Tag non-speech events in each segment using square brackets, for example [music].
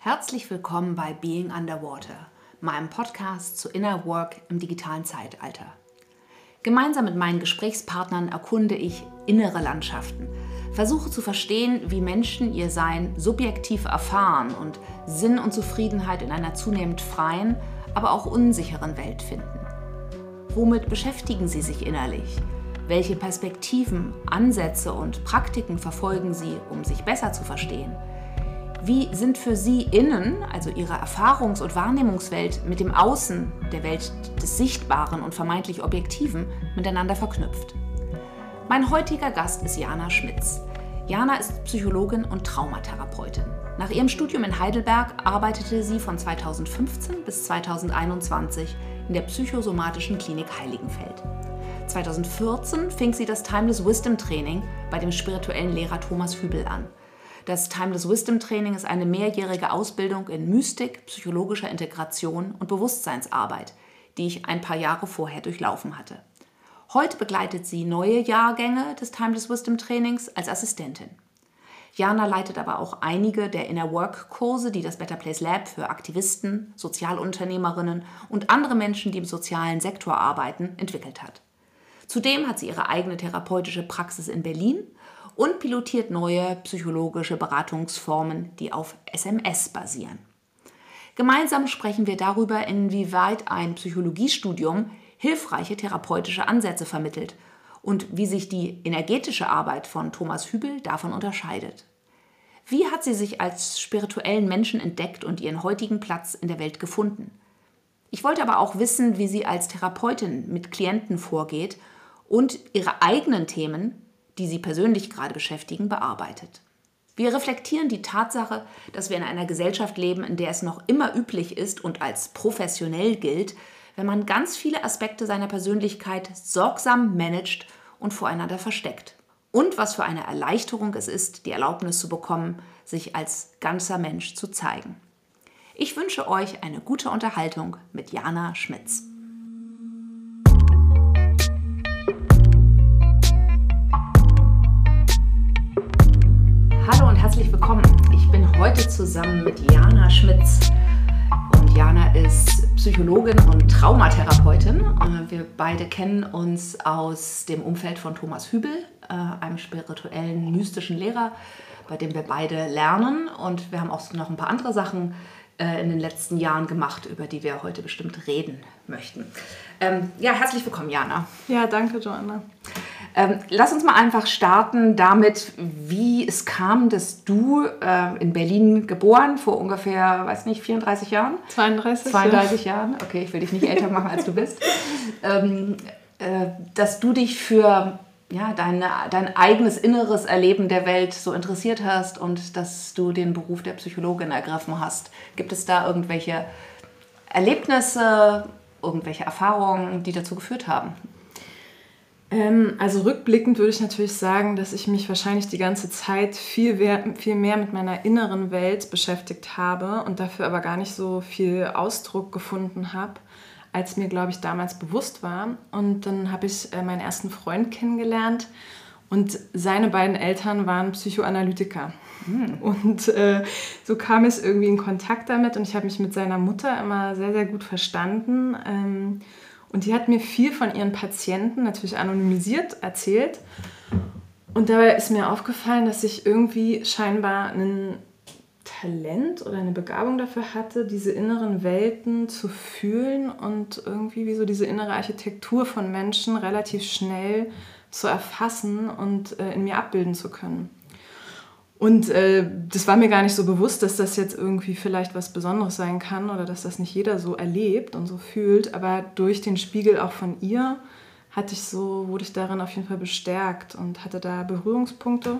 Herzlich willkommen bei Being Underwater, meinem Podcast zu Inner Work im digitalen Zeitalter. Gemeinsam mit meinen Gesprächspartnern erkunde ich innere Landschaften, versuche zu verstehen, wie Menschen ihr Sein subjektiv erfahren und Sinn und Zufriedenheit in einer zunehmend freien, aber auch unsicheren Welt finden. Womit beschäftigen sie sich innerlich? Welche Perspektiven, Ansätze und Praktiken verfolgen sie, um sich besser zu verstehen? Wie sind für Sie innen, also Ihre Erfahrungs- und Wahrnehmungswelt, mit dem Außen, der Welt des Sichtbaren und vermeintlich Objektiven, miteinander verknüpft? Mein heutiger Gast ist Jana Schmitz. Jana ist Psychologin und Traumatherapeutin. Nach ihrem Studium in Heidelberg arbeitete sie von 2015 bis 2021 in der psychosomatischen Klinik Heiligenfeld. 2014 fing sie das Timeless Wisdom Training bei dem spirituellen Lehrer Thomas Hübel an. Das Timeless Wisdom Training ist eine mehrjährige Ausbildung in Mystik, psychologischer Integration und Bewusstseinsarbeit, die ich ein paar Jahre vorher durchlaufen hatte. Heute begleitet sie neue Jahrgänge des Timeless Wisdom Trainings als Assistentin. Jana leitet aber auch einige der Inner Work Kurse, die das Better Place Lab für Aktivisten, Sozialunternehmerinnen und andere Menschen, die im sozialen Sektor arbeiten, entwickelt hat. Zudem hat sie ihre eigene therapeutische Praxis in Berlin und pilotiert neue psychologische Beratungsformen, die auf SMS basieren. Gemeinsam sprechen wir darüber, inwieweit ein Psychologiestudium hilfreiche therapeutische Ansätze vermittelt und wie sich die energetische Arbeit von Thomas Hübel davon unterscheidet. Wie hat sie sich als spirituellen Menschen entdeckt und ihren heutigen Platz in der Welt gefunden? Ich wollte aber auch wissen, wie sie als Therapeutin mit Klienten vorgeht und ihre eigenen Themen die sie persönlich gerade beschäftigen, bearbeitet. Wir reflektieren die Tatsache, dass wir in einer Gesellschaft leben, in der es noch immer üblich ist und als professionell gilt, wenn man ganz viele Aspekte seiner Persönlichkeit sorgsam managt und voreinander versteckt. Und was für eine Erleichterung es ist, die Erlaubnis zu bekommen, sich als ganzer Mensch zu zeigen. Ich wünsche euch eine gute Unterhaltung mit Jana Schmitz. Hallo und herzlich willkommen. Ich bin heute zusammen mit Jana Schmitz. Und Jana ist Psychologin und Traumatherapeutin. Äh, wir beide kennen uns aus dem Umfeld von Thomas Hübel, äh, einem spirituellen, mystischen Lehrer, bei dem wir beide lernen. Und wir haben auch noch ein paar andere Sachen äh, in den letzten Jahren gemacht, über die wir heute bestimmt reden möchten. Ähm, ja, herzlich willkommen, Jana. Ja, danke, Joanna. Ähm, lass uns mal einfach starten damit, wie es kam, dass du äh, in Berlin geboren, vor ungefähr, weiß nicht, 34 Jahren? 32. 32 ja. Jahren, okay, ich will dich nicht älter machen, als du bist. Ähm, äh, dass du dich für ja, dein, dein eigenes inneres Erleben der Welt so interessiert hast und dass du den Beruf der Psychologin ergriffen hast. Gibt es da irgendwelche Erlebnisse, irgendwelche Erfahrungen, die dazu geführt haben? Ähm, also rückblickend würde ich natürlich sagen, dass ich mich wahrscheinlich die ganze Zeit viel mehr, viel mehr mit meiner inneren Welt beschäftigt habe und dafür aber gar nicht so viel Ausdruck gefunden habe, als mir, glaube ich, damals bewusst war. Und dann habe ich äh, meinen ersten Freund kennengelernt und seine beiden Eltern waren Psychoanalytiker. Mhm. Und äh, so kam es irgendwie in Kontakt damit und ich habe mich mit seiner Mutter immer sehr, sehr gut verstanden. Ähm, und die hat mir viel von ihren Patienten, natürlich anonymisiert, erzählt. Und dabei ist mir aufgefallen, dass ich irgendwie scheinbar ein Talent oder eine Begabung dafür hatte, diese inneren Welten zu fühlen und irgendwie wie so diese innere Architektur von Menschen relativ schnell zu erfassen und äh, in mir abbilden zu können. Und äh, das war mir gar nicht so bewusst, dass das jetzt irgendwie vielleicht was Besonderes sein kann oder dass das nicht jeder so erlebt und so fühlt. Aber durch den Spiegel auch von ihr hatte ich so, wurde ich darin auf jeden Fall bestärkt und hatte da Berührungspunkte.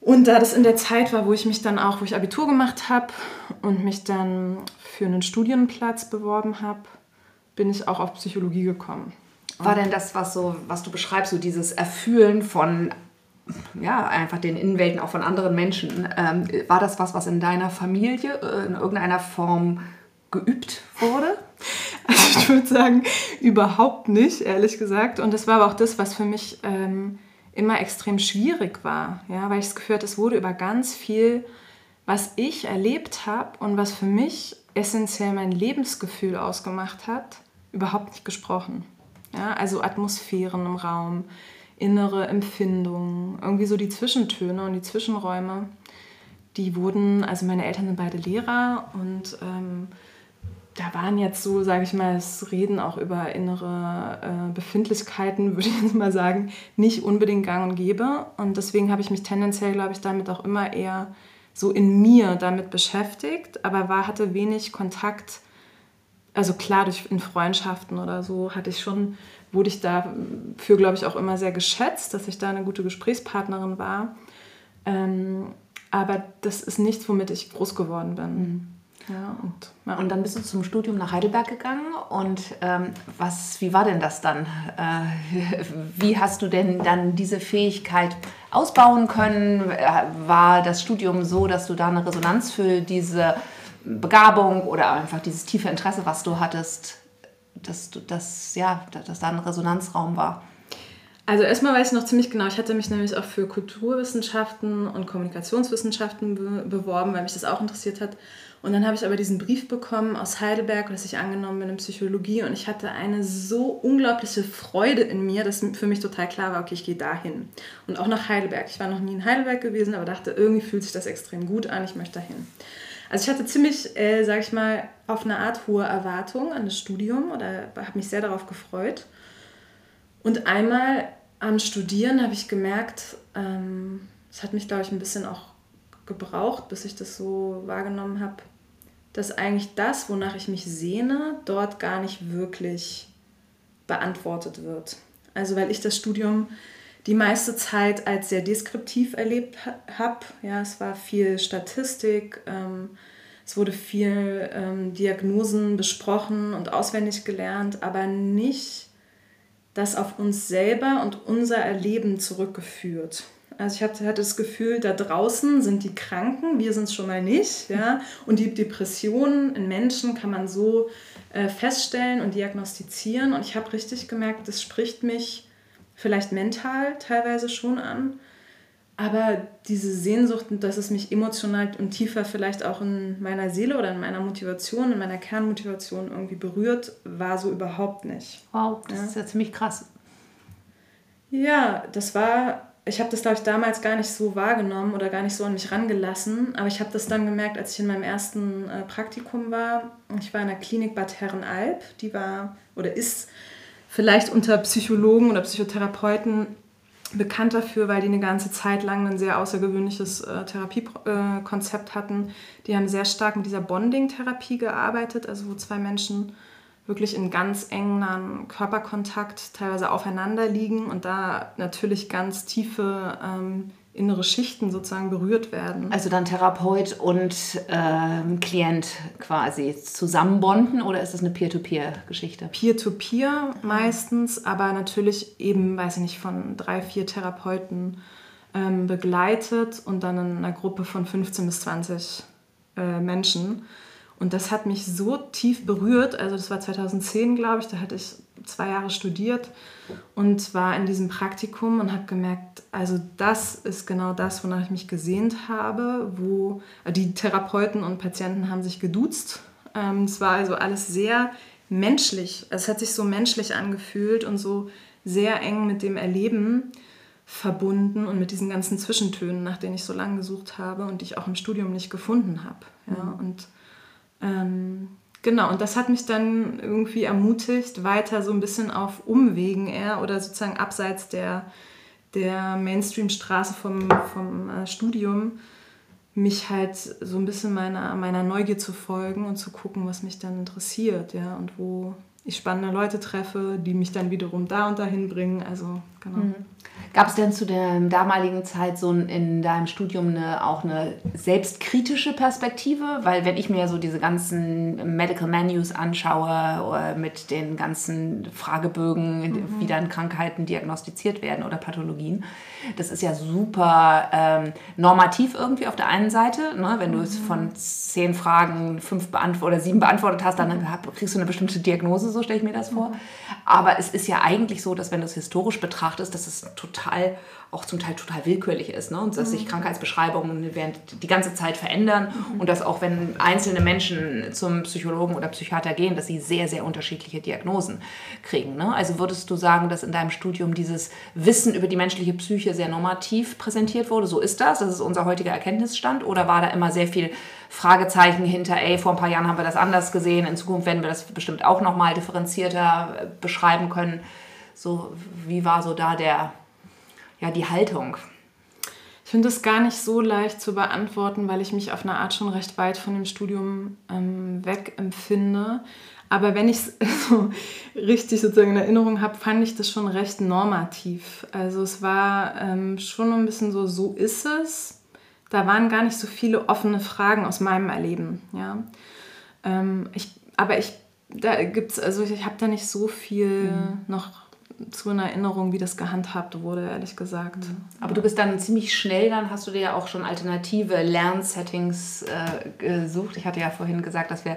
Und da das in der Zeit war, wo ich mich dann auch, wo ich Abitur gemacht habe und mich dann für einen Studienplatz beworben habe, bin ich auch auf Psychologie gekommen. War denn das, was, so, was du beschreibst, so dieses Erfühlen von ja, einfach den Innenwelten auch von anderen Menschen. Ähm, war das was, was in deiner Familie äh, in irgendeiner Form geübt wurde? [laughs] Also ich würde sagen, überhaupt nicht, ehrlich gesagt. Und das war aber auch das, was für mich ähm, immer extrem schwierig war, ja, weil ich das Gefühl hatte, es wurde über ganz viel was ich erlebt habe und was für mich essentiell mein Lebensgefühl ausgemacht hat, überhaupt nicht gesprochen. Ja, also Atmosphären im Raum, innere Empfindungen, irgendwie so die Zwischentöne und die Zwischenräume, die wurden, also meine Eltern sind beide Lehrer und ähm, da waren jetzt so, sage ich mal, das Reden auch über innere äh, Befindlichkeiten, [laughs] würde ich jetzt mal sagen, nicht unbedingt gang und gäbe. Und deswegen habe ich mich tendenziell, glaube ich, damit auch immer eher so in mir damit beschäftigt, aber war, hatte wenig Kontakt. Also klar, durch in Freundschaften oder so hatte ich schon, wurde ich dafür, glaube ich, auch immer sehr geschätzt, dass ich da eine gute Gesprächspartnerin war. Ähm, aber das ist nichts, womit ich groß geworden bin. Mhm. Ja, und, ja. und dann bist du zum Studium nach Heidelberg gegangen und ähm, was, wie war denn das dann? Äh, [laughs] wie hast du denn dann diese Fähigkeit ausbauen können? Äh, war das Studium so, dass du da eine Resonanz für diese Begabung oder einfach dieses tiefe Interesse, was du hattest, dass, dass, ja, dass da ein Resonanzraum war? Also erstmal weiß ich noch ziemlich genau, ich hatte mich nämlich auch für Kulturwissenschaften und Kommunikationswissenschaften be beworben, weil mich das auch interessiert hat. Und dann habe ich aber diesen Brief bekommen aus Heidelberg, dass ich angenommen bin in Psychologie und ich hatte eine so unglaubliche Freude in mir, dass für mich total klar war, okay, ich gehe dahin. Und auch nach Heidelberg. Ich war noch nie in Heidelberg gewesen, aber dachte, irgendwie fühlt sich das extrem gut an, ich möchte dahin. Also ich hatte ziemlich, äh, sage ich mal, auf eine Art hohe Erwartung an das Studium oder habe mich sehr darauf gefreut. Und einmal am Studieren habe ich gemerkt, ähm, es ähm, hat mich, glaube ich, ein bisschen auch gebraucht, bis ich das so wahrgenommen habe, dass eigentlich das, wonach ich mich sehne, dort gar nicht wirklich beantwortet wird. Also weil ich das Studium die meiste Zeit als sehr deskriptiv erlebt habe. Ja, es war viel Statistik, ähm, es wurde viel ähm, Diagnosen besprochen und auswendig gelernt, aber nicht das auf uns selber und unser Erleben zurückgeführt. Also ich hatte, hatte das Gefühl, da draußen sind die Kranken, wir sind es schon mal nicht. Ja? Und die Depressionen in Menschen kann man so äh, feststellen und diagnostizieren. Und ich habe richtig gemerkt, das spricht mich vielleicht mental teilweise schon an. Aber diese Sehnsucht, dass es mich emotional und tiefer vielleicht auch in meiner Seele oder in meiner Motivation, in meiner Kernmotivation irgendwie berührt, war so überhaupt nicht. Wow, das ja? ist ja ziemlich krass. Ja, das war ich habe das, glaube ich, damals gar nicht so wahrgenommen oder gar nicht so an mich rangelassen. Aber ich habe das dann gemerkt, als ich in meinem ersten äh, Praktikum war. Ich war in der Klinik Bad Herrenalb. Die war oder ist vielleicht unter Psychologen oder Psychotherapeuten bekannt dafür, weil die eine ganze Zeit lang ein sehr außergewöhnliches äh, Therapiekonzept hatten. Die haben sehr stark mit dieser Bonding-Therapie gearbeitet, also wo zwei Menschen wirklich in ganz engen Körperkontakt teilweise aufeinander liegen und da natürlich ganz tiefe ähm, innere Schichten sozusagen berührt werden. Also dann Therapeut und ähm, Klient quasi zusammenbonden oder ist das eine Peer-to-Peer-Geschichte? Peer-to-Peer meistens, aber natürlich eben, weiß ich nicht, von drei, vier Therapeuten ähm, begleitet und dann in einer Gruppe von 15 bis 20 äh, Menschen. Und das hat mich so tief berührt. Also das war 2010, glaube ich, da hatte ich zwei Jahre studiert und war in diesem Praktikum und habe gemerkt, also das ist genau das, wonach ich mich gesehnt habe, wo äh, die Therapeuten und Patienten haben sich geduzt. Ähm, es war also alles sehr menschlich. Es hat sich so menschlich angefühlt und so sehr eng mit dem Erleben verbunden und mit diesen ganzen Zwischentönen, nach denen ich so lange gesucht habe und die ich auch im Studium nicht gefunden habe. Ja, mhm. und ähm, genau, und das hat mich dann irgendwie ermutigt, weiter so ein bisschen auf Umwegen eher oder sozusagen abseits der, der Mainstream-Straße vom, vom äh, Studium, mich halt so ein bisschen meiner, meiner Neugier zu folgen und zu gucken, was mich dann interessiert, ja, und wo ich spannende Leute treffe, die mich dann wiederum da und dahin bringen. Also, genau. Mhm. Gab es denn zu der damaligen Zeit so in deinem Studium eine, auch eine selbstkritische Perspektive? Weil wenn ich mir so diese ganzen Medical Menus anschaue mit den ganzen Fragebögen, mhm. wie dann Krankheiten diagnostiziert werden oder Pathologien, das ist ja super ähm, normativ irgendwie auf der einen Seite. Ne? Wenn du mhm. von zehn Fragen fünf oder sieben beantwortet hast, dann mhm. kriegst du eine bestimmte Diagnose, so stelle ich mir das vor. Mhm. Aber es ist ja eigentlich so, dass wenn du es historisch betrachtest, dass es das total auch zum Teil total willkürlich ist ne? und dass sich mhm. Krankheitsbeschreibungen während die ganze Zeit verändern mhm. und dass auch wenn einzelne Menschen zum Psychologen oder Psychiater gehen, dass sie sehr, sehr unterschiedliche Diagnosen kriegen. Ne? Also würdest du sagen, dass in deinem Studium dieses Wissen über die menschliche Psyche sehr normativ präsentiert wurde? So ist das? Das ist unser heutiger Erkenntnisstand? Oder war da immer sehr viel Fragezeichen hinter, ey, vor ein paar Jahren haben wir das anders gesehen, in Zukunft werden wir das bestimmt auch nochmal differenzierter äh, beschreiben können? So, wie war so da der ja, die Haltung? Ich finde es gar nicht so leicht zu beantworten, weil ich mich auf eine Art schon recht weit von dem Studium ähm, weg empfinde. Aber wenn ich es [laughs] so richtig sozusagen in Erinnerung habe, fand ich das schon recht normativ. Also es war ähm, schon ein bisschen so, so ist es. Da waren gar nicht so viele offene Fragen aus meinem Erleben. Ja. Ähm, ich, aber ich, da gibt's, also ich habe da nicht so viel mhm. noch zu einer Erinnerung, wie das gehandhabt wurde, ehrlich gesagt. Mhm. Aber du bist dann ziemlich schnell, dann hast du dir ja auch schon alternative Lernsettings äh, gesucht. Ich hatte ja vorhin gesagt, dass wir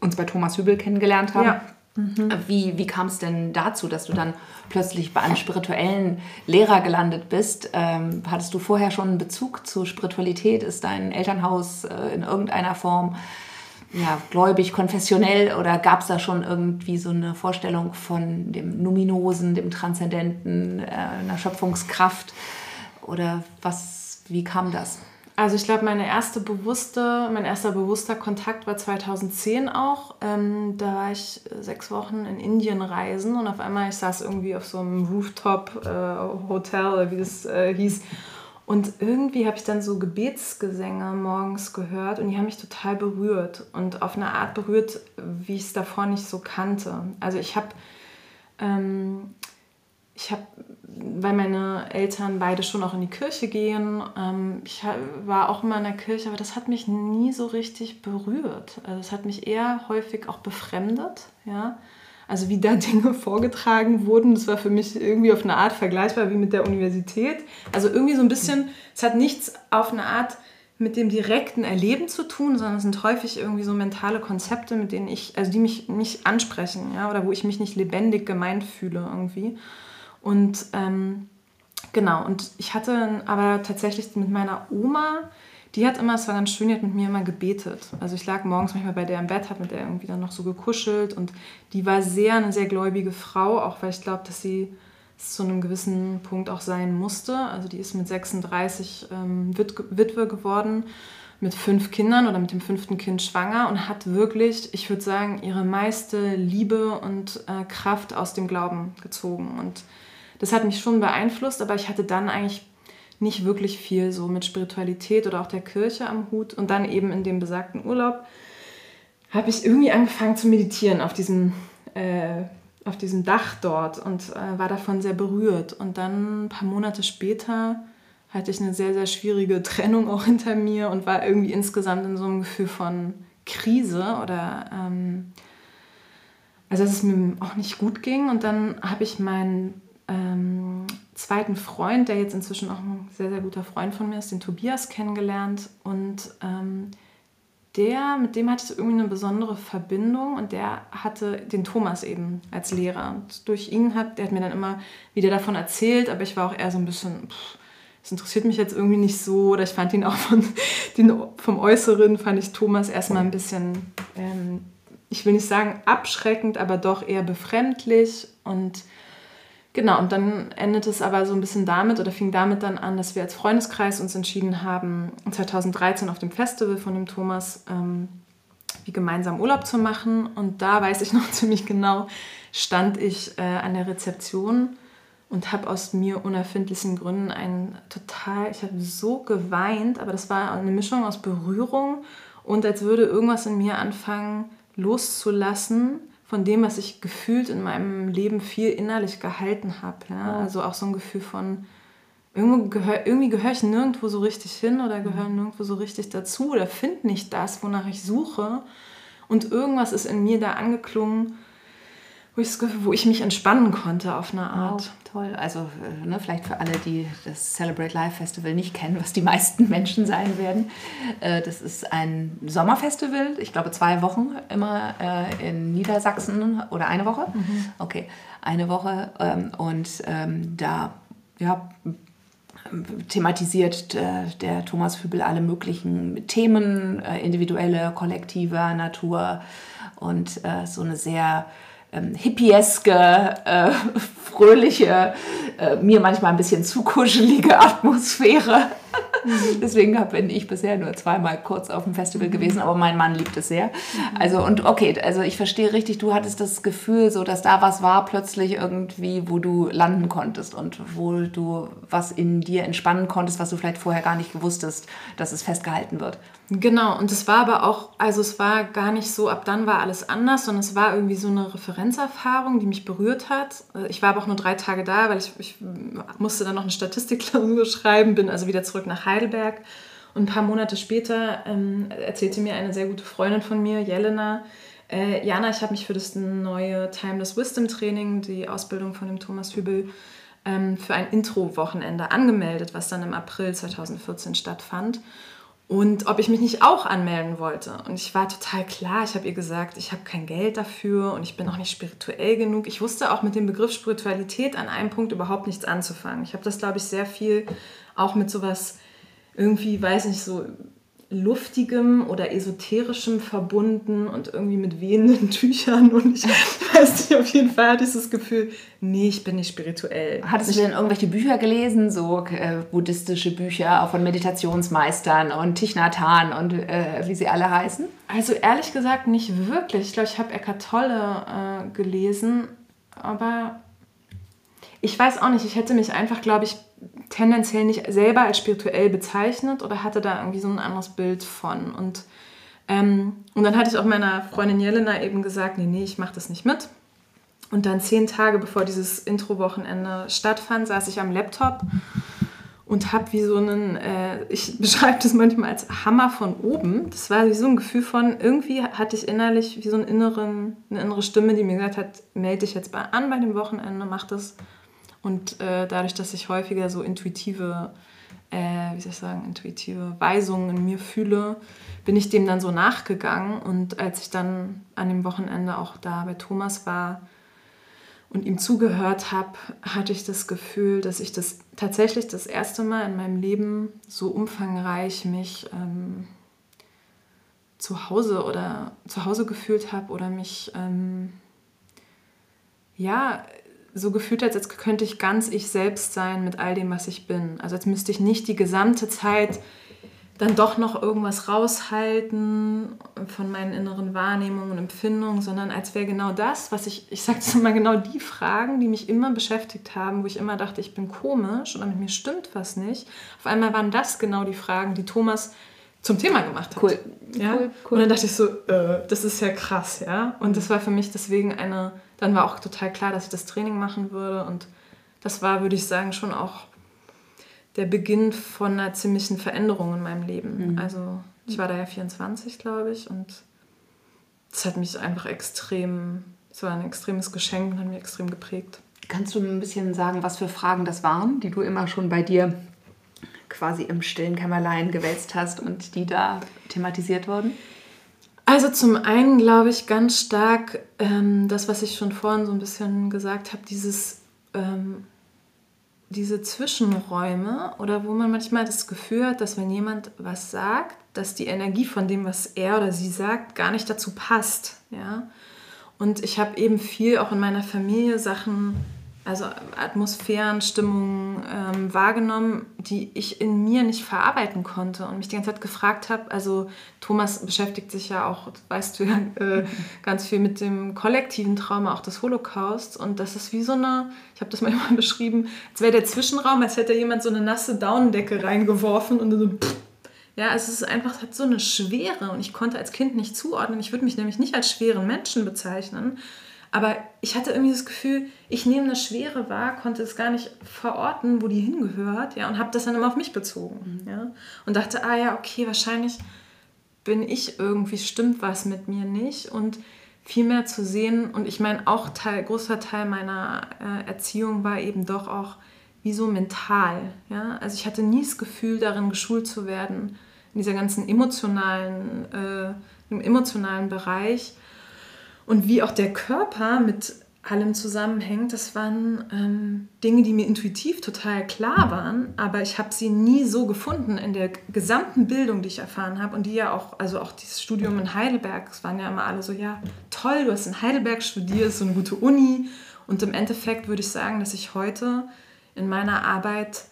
uns bei Thomas Hübel kennengelernt haben. Ja. Mhm. Wie, wie kam es denn dazu, dass du dann plötzlich bei einem spirituellen Lehrer gelandet bist? Ähm, hattest du vorher schon einen Bezug zur Spiritualität? Ist dein Elternhaus äh, in irgendeiner Form ja, gläubig, konfessionell oder gab es da schon irgendwie so eine Vorstellung von dem Numinosen, dem Transzendenten, äh, einer Schöpfungskraft oder was, wie kam das? Also ich glaube, meine erste bewusste, mein erster bewusster Kontakt war 2010 auch. Ähm, da war ich sechs Wochen in Indien reisen und auf einmal ich saß irgendwie auf so einem Rooftop äh, wie das äh, hieß und irgendwie habe ich dann so Gebetsgesänge morgens gehört und die haben mich total berührt und auf eine Art berührt, wie ich es davor nicht so kannte. Also ich habe, ähm, ich habe, weil meine Eltern beide schon auch in die Kirche gehen, ähm, ich war auch immer in der Kirche, aber das hat mich nie so richtig berührt. Also es hat mich eher häufig auch befremdet, ja. Also wie da [laughs] Dinge vorgetragen wurden, das war für mich irgendwie auf eine Art vergleichbar wie mit der Universität. Also irgendwie so ein bisschen, es hat nichts auf eine Art mit dem direkten Erleben zu tun, sondern es sind häufig irgendwie so mentale Konzepte, mit denen ich, also die mich nicht ansprechen, ja, oder wo ich mich nicht lebendig gemeint fühle irgendwie. Und ähm, genau, und ich hatte aber tatsächlich mit meiner Oma die hat immer, es war ganz schön, die hat mit mir immer gebetet. Also ich lag morgens manchmal bei der im Bett, habe mit der irgendwie dann noch so gekuschelt und die war sehr, eine sehr gläubige Frau, auch weil ich glaube, dass sie zu einem gewissen Punkt auch sein musste. Also die ist mit 36 ähm, Witwe geworden, mit fünf Kindern oder mit dem fünften Kind schwanger und hat wirklich, ich würde sagen, ihre meiste Liebe und äh, Kraft aus dem Glauben gezogen. Und das hat mich schon beeinflusst, aber ich hatte dann eigentlich nicht wirklich viel so mit Spiritualität oder auch der Kirche am Hut. Und dann eben in dem besagten Urlaub habe ich irgendwie angefangen zu meditieren auf diesem, äh, auf diesem Dach dort und äh, war davon sehr berührt. Und dann ein paar Monate später hatte ich eine sehr, sehr schwierige Trennung auch hinter mir und war irgendwie insgesamt in so einem Gefühl von Krise oder ähm, also dass es mir auch nicht gut ging. Und dann habe ich meinen ähm, zweiten Freund, der jetzt inzwischen auch ein sehr, sehr guter Freund von mir ist, den Tobias kennengelernt. Und ähm, der, mit dem hatte ich irgendwie eine besondere Verbindung und der hatte den Thomas eben als Lehrer. Und durch ihn hat, der hat mir dann immer wieder davon erzählt, aber ich war auch eher so ein bisschen, pff, das interessiert mich jetzt irgendwie nicht so. Oder ich fand ihn auch von, [laughs] den, vom Äußeren, fand ich Thomas erstmal ein bisschen, ähm, ich will nicht sagen abschreckend, aber doch eher befremdlich und Genau, und dann endet es aber so ein bisschen damit oder fing damit dann an, dass wir als Freundeskreis uns entschieden haben, 2013 auf dem Festival von dem Thomas ähm, wie gemeinsam Urlaub zu machen. Und da weiß ich [laughs] noch ziemlich genau, stand ich äh, an der Rezeption und habe aus mir unerfindlichen Gründen einen total, ich habe so geweint, aber das war eine Mischung aus Berührung und als würde irgendwas in mir anfangen loszulassen von dem, was ich gefühlt in meinem Leben viel innerlich gehalten habe. Ja? Also auch so ein Gefühl von, irgendwie gehöre irgendwie gehör ich nirgendwo so richtig hin oder gehöre mhm. nirgendwo so richtig dazu oder finde nicht das, wonach ich suche. Und irgendwas ist in mir da angeklungen, wo ich, wo ich mich entspannen konnte auf eine Art. Wow, toll. Also äh, ne, vielleicht für alle, die das Celebrate Life Festival nicht kennen, was die meisten [laughs] Menschen sein werden. Äh, das ist ein Sommerfestival, ich glaube zwei Wochen immer äh, in Niedersachsen oder eine Woche. Mhm. Okay, eine Woche. Ähm, und ähm, da ja, thematisiert äh, der Thomas Hübel alle möglichen Themen, äh, individuelle, kollektive Natur und äh, so eine sehr ähm, hippieske, äh, fröhliche, äh, mir manchmal ein bisschen zu kuschelige Atmosphäre. Mhm. Deswegen bin ich bisher nur zweimal kurz auf dem Festival mhm. gewesen, aber mein Mann liebt es sehr. Mhm. Also und okay, also ich verstehe richtig, du hattest das Gefühl, so dass da was war plötzlich irgendwie, wo du landen konntest und wo du was in dir entspannen konntest, was du vielleicht vorher gar nicht gewusst hast, dass es festgehalten wird. Genau, und es war aber auch, also es war gar nicht so, ab dann war alles anders, sondern es war irgendwie so eine Referenzerfahrung, die mich berührt hat. Ich war aber auch nur drei Tage da, weil ich, ich musste dann noch eine Statistikklausur schreiben, bin also wieder zurück nach Heidelberg. Und ein paar Monate später ähm, erzählte mir eine sehr gute Freundin von mir, Jelena, äh, Jana, ich habe mich für das neue Timeless Wisdom Training, die Ausbildung von dem Thomas Hübel, ähm, für ein Intro-Wochenende angemeldet, was dann im April 2014 stattfand und ob ich mich nicht auch anmelden wollte. Und ich war total klar, ich habe ihr gesagt, ich habe kein Geld dafür und ich bin auch nicht spirituell genug. Ich wusste auch mit dem Begriff Spiritualität an einem Punkt überhaupt nichts anzufangen. Ich habe das, glaube ich, sehr viel auch mit sowas irgendwie, weiß nicht, so luftigem oder esoterischem verbunden und irgendwie mit wehenden [laughs] Tüchern und ich [laughs] weiß nicht, auf jeden Fall hatte ich das Gefühl, nee, ich bin nicht spirituell. Hattest du denn irgendwelche Bücher gelesen, so äh, buddhistische Bücher, auch von Meditationsmeistern und Thich Nhat Hanh und äh, wie sie alle heißen? Also ehrlich gesagt nicht wirklich. Ich glaube, ich habe Eckart Tolle äh, gelesen, aber ich weiß auch nicht, ich hätte mich einfach, glaube ich, tendenziell nicht selber als spirituell bezeichnet oder hatte da irgendwie so ein anderes Bild von. Und, ähm, und dann hatte ich auch meiner Freundin Jelena eben gesagt, nee, nee, ich mache das nicht mit. Und dann zehn Tage bevor dieses Intro-Wochenende stattfand, saß ich am Laptop und habe wie so einen, äh, ich [laughs] beschreibe das manchmal als Hammer von oben. Das war wie so ein Gefühl von, irgendwie hatte ich innerlich wie so einen inneren, eine innere Stimme, die mir gesagt hat, melde dich jetzt bei an bei dem Wochenende, mach das. Und äh, dadurch, dass ich häufiger so intuitive, äh, wie soll ich sagen, intuitive Weisungen in mir fühle, bin ich dem dann so nachgegangen. Und als ich dann an dem Wochenende auch da bei Thomas war und ihm zugehört habe, hatte ich das Gefühl, dass ich das tatsächlich das erste Mal in meinem Leben so umfangreich mich ähm, zu Hause oder zu Hause gefühlt habe oder mich ähm, ja so gefühlt hat, als könnte ich ganz ich selbst sein mit all dem, was ich bin. Also als müsste ich nicht die gesamte Zeit dann doch noch irgendwas raushalten von meinen inneren Wahrnehmungen und Empfindungen, sondern als wäre genau das, was ich, ich sage es immer genau die Fragen, die mich immer beschäftigt haben, wo ich immer dachte, ich bin komisch oder mit mir stimmt was nicht. Auf einmal waren das genau die Fragen, die Thomas zum Thema gemacht hat. Cool. Ja? Cool, cool. Und dann dachte ich so, äh, das ist ja krass, ja. Und das war für mich deswegen eine dann war auch total klar, dass ich das Training machen würde. Und das war, würde ich sagen, schon auch der Beginn von einer ziemlichen Veränderung in meinem Leben. Mhm. Also ich war da ja 24, glaube ich, und das hat mich einfach extrem, es war ein extremes Geschenk und hat mich extrem geprägt. Kannst du ein bisschen sagen, was für Fragen das waren, die du immer schon bei dir quasi im stillen Kämmerlein gewälzt hast und die da thematisiert wurden? Also zum einen glaube ich ganz stark ähm, das, was ich schon vorhin so ein bisschen gesagt habe, dieses, ähm, diese Zwischenräume oder wo man manchmal das Gefühl hat, dass wenn jemand was sagt, dass die Energie von dem, was er oder sie sagt, gar nicht dazu passt. Ja? Und ich habe eben viel auch in meiner Familie Sachen also Atmosphären, Stimmungen ähm, wahrgenommen, die ich in mir nicht verarbeiten konnte und mich die ganze Zeit gefragt habe. Also Thomas beschäftigt sich ja auch, weißt du ja, äh, [laughs] ganz viel mit dem kollektiven Trauma, auch des Holocaust. Und das ist wie so eine, ich habe das manchmal [laughs] beschrieben, als wäre der Zwischenraum, als hätte jemand so eine nasse Daunendecke reingeworfen und so pff, ja, es ist einfach, es hat so eine Schwere und ich konnte als Kind nicht zuordnen. Ich würde mich nämlich nicht als schweren Menschen bezeichnen, aber ich hatte irgendwie das Gefühl, ich nehme eine Schwere wahr, konnte es gar nicht verorten, wo die hingehört, ja, und habe das dann immer auf mich bezogen, mhm. ja, und dachte, ah ja, okay, wahrscheinlich bin ich irgendwie, stimmt was mit mir nicht. Und viel mehr zu sehen und ich meine, auch Teil, großer Teil meiner äh, Erziehung war eben doch auch wie so mental, ja, also ich hatte nie das Gefühl, darin geschult zu werden, in dieser ganzen emotionalen, äh, im emotionalen Bereich, und wie auch der Körper mit allem zusammenhängt, das waren ähm, Dinge, die mir intuitiv total klar waren, aber ich habe sie nie so gefunden in der gesamten Bildung, die ich erfahren habe. Und die ja auch, also auch dieses Studium in Heidelberg, es waren ja immer alle so, ja, toll, du hast in Heidelberg studiert, so eine gute Uni. Und im Endeffekt würde ich sagen, dass ich heute in meiner Arbeit,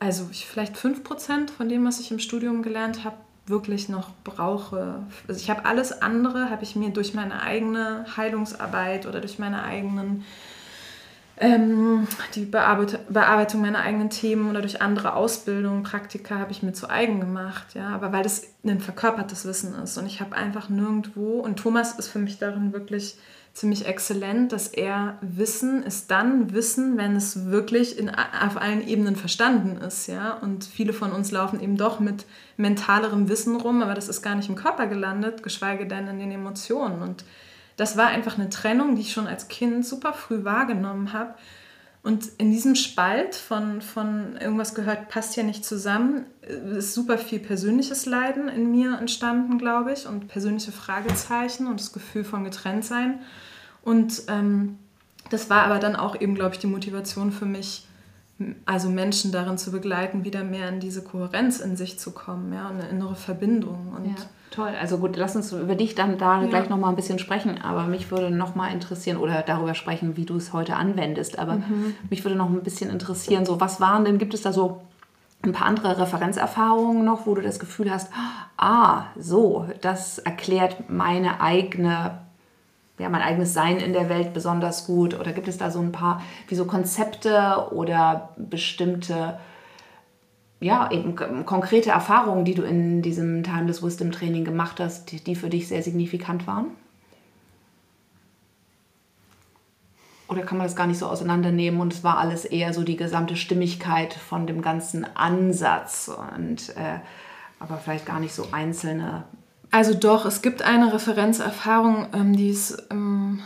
also ich vielleicht 5% von dem, was ich im Studium gelernt habe, wirklich noch brauche. Also ich habe alles andere, habe ich mir durch meine eigene Heilungsarbeit oder durch meine eigenen ähm, die Bearbeit Bearbeitung meiner eigenen Themen oder durch andere Ausbildungen, Praktika habe ich mir zu eigen gemacht, ja, aber weil das ein verkörpertes Wissen ist und ich habe einfach nirgendwo und Thomas ist für mich darin wirklich ziemlich exzellent, dass er Wissen ist dann Wissen, wenn es wirklich in, auf allen Ebenen verstanden ist. Ja? Und viele von uns laufen eben doch mit mentalerem Wissen rum, aber das ist gar nicht im Körper gelandet, geschweige denn in den Emotionen. Und das war einfach eine Trennung, die ich schon als Kind super früh wahrgenommen habe. Und in diesem Spalt von, von irgendwas gehört, passt ja nicht zusammen, ist super viel persönliches Leiden in mir entstanden, glaube ich, und persönliche Fragezeichen und das Gefühl von Getrenntsein. Und ähm, das war aber dann auch eben, glaube ich, die Motivation für mich, also Menschen darin zu begleiten, wieder mehr in diese Kohärenz in sich zu kommen, ja, eine innere Verbindung. Und ja, toll. Also gut, lass uns über dich dann da ja. gleich nochmal ein bisschen sprechen, aber mich würde nochmal interessieren oder darüber sprechen, wie du es heute anwendest, aber mhm. mich würde noch ein bisschen interessieren, so was waren denn, gibt es da so ein paar andere Referenzerfahrungen noch, wo du das Gefühl hast, ah, so, das erklärt meine eigene ja, mein eigenes Sein in der Welt besonders gut? Oder gibt es da so ein paar, wie so Konzepte oder bestimmte, ja, eben konkrete Erfahrungen, die du in diesem Timeless Wisdom Training gemacht hast, die, für dich sehr signifikant waren? Oder kann man das gar nicht so auseinandernehmen und es war alles eher so die gesamte Stimmigkeit von dem ganzen Ansatz und äh, aber vielleicht gar nicht so einzelne also doch, es gibt eine Referenzerfahrung, ähm, die ist im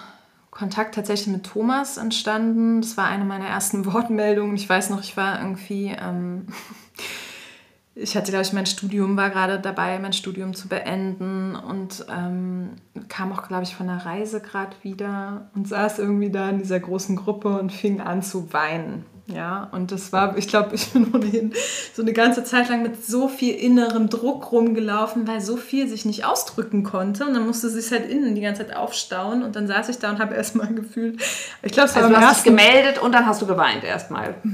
Kontakt tatsächlich mit Thomas entstanden. Das war eine meiner ersten [laughs] Wortmeldungen. Ich weiß noch, ich war irgendwie, ähm, [laughs] ich hatte, glaube ich, mein Studium, war gerade dabei, mein Studium zu beenden und ähm, kam auch, glaube ich, von der Reise gerade wieder und saß irgendwie da in dieser großen Gruppe und fing an zu weinen. Ja, und das war, ich glaube, [laughs] ich bin ohnehin so eine ganze Zeit lang mit so viel innerem Druck rumgelaufen, weil so viel sich nicht ausdrücken konnte. Und dann musste sich halt innen die ganze Zeit aufstauen. Und dann saß ich da und habe erstmal gefühlt, ich glaube, es war also du hast dich gemeldet und dann hast du geweint erstmal. [laughs]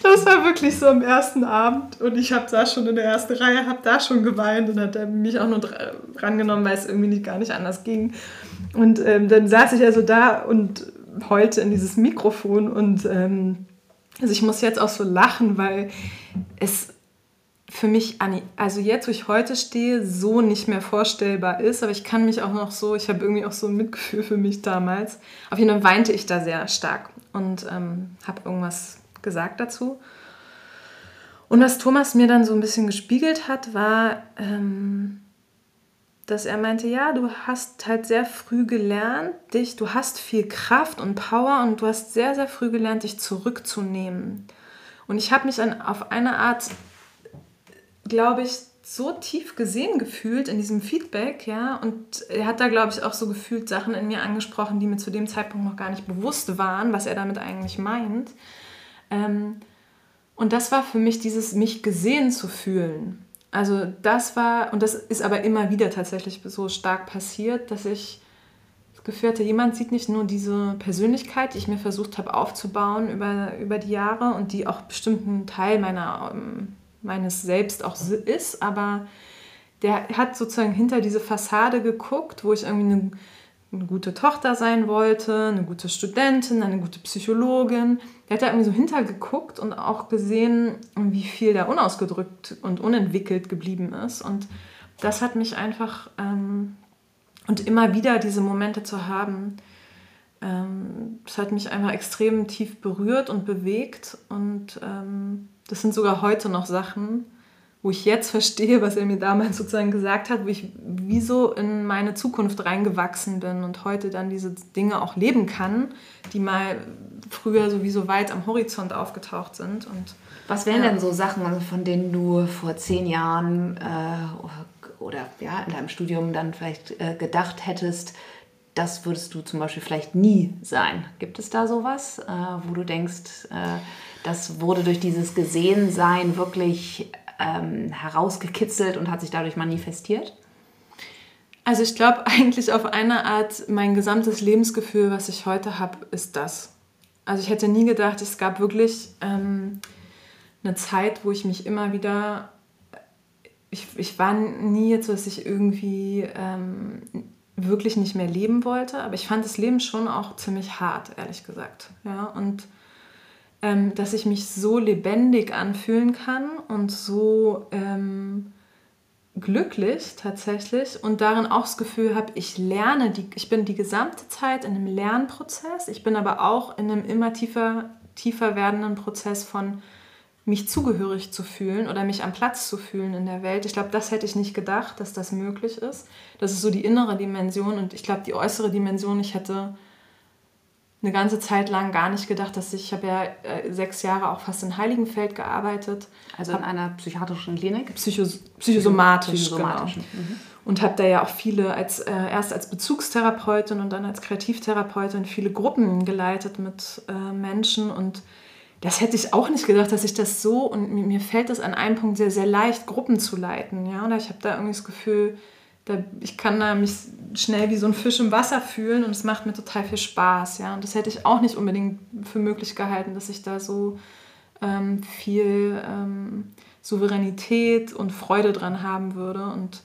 Das war wirklich so am ersten Abend. Und ich habe da schon in der ersten Reihe, habe da schon geweint und hat er mich auch nur drangenommen, weil es irgendwie nicht, gar nicht anders ging. Und ähm, dann saß ich also da und heulte in dieses Mikrofon und ähm, also ich muss jetzt auch so lachen, weil es für mich, also jetzt, wo ich heute stehe, so nicht mehr vorstellbar ist. Aber ich kann mich auch noch so, ich habe irgendwie auch so ein Mitgefühl für mich damals. Auf jeden Fall weinte ich da sehr stark und ähm, habe irgendwas gesagt dazu. Und was Thomas mir dann so ein bisschen gespiegelt hat, war, ähm, dass er meinte, ja, du hast halt sehr früh gelernt, dich, du hast viel Kraft und Power und du hast sehr, sehr früh gelernt, dich zurückzunehmen. Und ich habe mich dann auf eine Art, glaube ich, so tief gesehen gefühlt in diesem Feedback, ja, und er hat da, glaube ich, auch so gefühlt Sachen in mir angesprochen, die mir zu dem Zeitpunkt noch gar nicht bewusst waren, was er damit eigentlich meint. Ähm, und das war für mich dieses, mich gesehen zu fühlen. Also das war, und das ist aber immer wieder tatsächlich so stark passiert, dass ich das Gefühl hatte, jemand sieht nicht nur diese Persönlichkeit, die ich mir versucht habe aufzubauen über, über die Jahre und die auch bestimmten Teil meiner, ähm, meines Selbst auch ist, aber der hat sozusagen hinter diese Fassade geguckt, wo ich irgendwie eine, eine gute Tochter sein wollte, eine gute Studentin, eine gute Psychologin, der hat da irgendwie so hintergeguckt und auch gesehen, wie viel da unausgedrückt und unentwickelt geblieben ist. Und das hat mich einfach ähm, und immer wieder diese Momente zu haben, ähm, das hat mich einfach extrem tief berührt und bewegt. Und ähm, das sind sogar heute noch Sachen, wo ich jetzt verstehe, was er mir damals sozusagen gesagt hat, wo ich wie so in meine Zukunft reingewachsen bin und heute dann diese Dinge auch leben kann, die mal früher sowieso weit am Horizont aufgetaucht sind. Und, was wären ja. denn so Sachen, von denen du vor zehn Jahren äh, oder ja, in deinem Studium dann vielleicht äh, gedacht hättest, das würdest du zum Beispiel vielleicht nie sein. Gibt es da sowas, äh, wo du denkst, äh, das wurde durch dieses Gesehensein wirklich ähm, herausgekitzelt und hat sich dadurch manifestiert? Also ich glaube eigentlich auf eine Art, mein gesamtes Lebensgefühl, was ich heute habe, ist das. Also ich hätte nie gedacht, es gab wirklich ähm, eine Zeit, wo ich mich immer wieder, ich, ich war nie jetzt, dass ich irgendwie ähm, wirklich nicht mehr leben wollte, aber ich fand das Leben schon auch ziemlich hart, ehrlich gesagt. Ja, und ähm, dass ich mich so lebendig anfühlen kann und so ähm, glücklich tatsächlich und darin auch das Gefühl habe, ich lerne, die, ich bin die gesamte Zeit in einem Lernprozess, ich bin aber auch in einem immer tiefer, tiefer werdenden Prozess von mich zugehörig zu fühlen oder mich am Platz zu fühlen in der Welt. Ich glaube, das hätte ich nicht gedacht, dass das möglich ist. Das ist so die innere Dimension und ich glaube, die äußere Dimension, ich hätte eine ganze Zeit lang gar nicht gedacht, dass ich, ich habe ja äh, sechs Jahre auch fast in Heiligenfeld gearbeitet. Also in einer psychiatrischen Klinik? Psychos psychosomatisch, psychosomatisch. Genau. Mhm. Und habe da ja auch viele, als, äh, erst als Bezugstherapeutin und dann als Kreativtherapeutin viele Gruppen geleitet mit äh, Menschen und das hätte ich auch nicht gedacht, dass ich das so und mir, mir fällt es an einem Punkt sehr, sehr leicht, Gruppen zu leiten. Ja? Und ich habe da irgendwie das Gefühl, da, ich kann da mich schnell wie so ein Fisch im Wasser fühlen und es macht mir total viel Spaß. Ja? Und das hätte ich auch nicht unbedingt für möglich gehalten, dass ich da so ähm, viel ähm, Souveränität und Freude dran haben würde. Und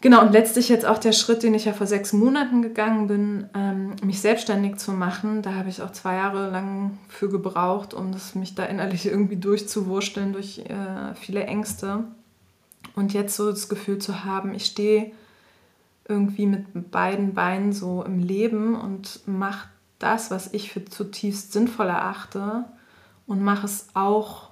genau, und letztlich jetzt auch der Schritt, den ich ja vor sechs Monaten gegangen bin, ähm, mich selbstständig zu machen. Da habe ich auch zwei Jahre lang für gebraucht, um das, mich da innerlich irgendwie durchzuwurschteln durch äh, viele Ängste. Und jetzt so das Gefühl zu haben, ich stehe irgendwie mit beiden Beinen so im Leben und mache das, was ich für zutiefst sinnvoll erachte und mache es auch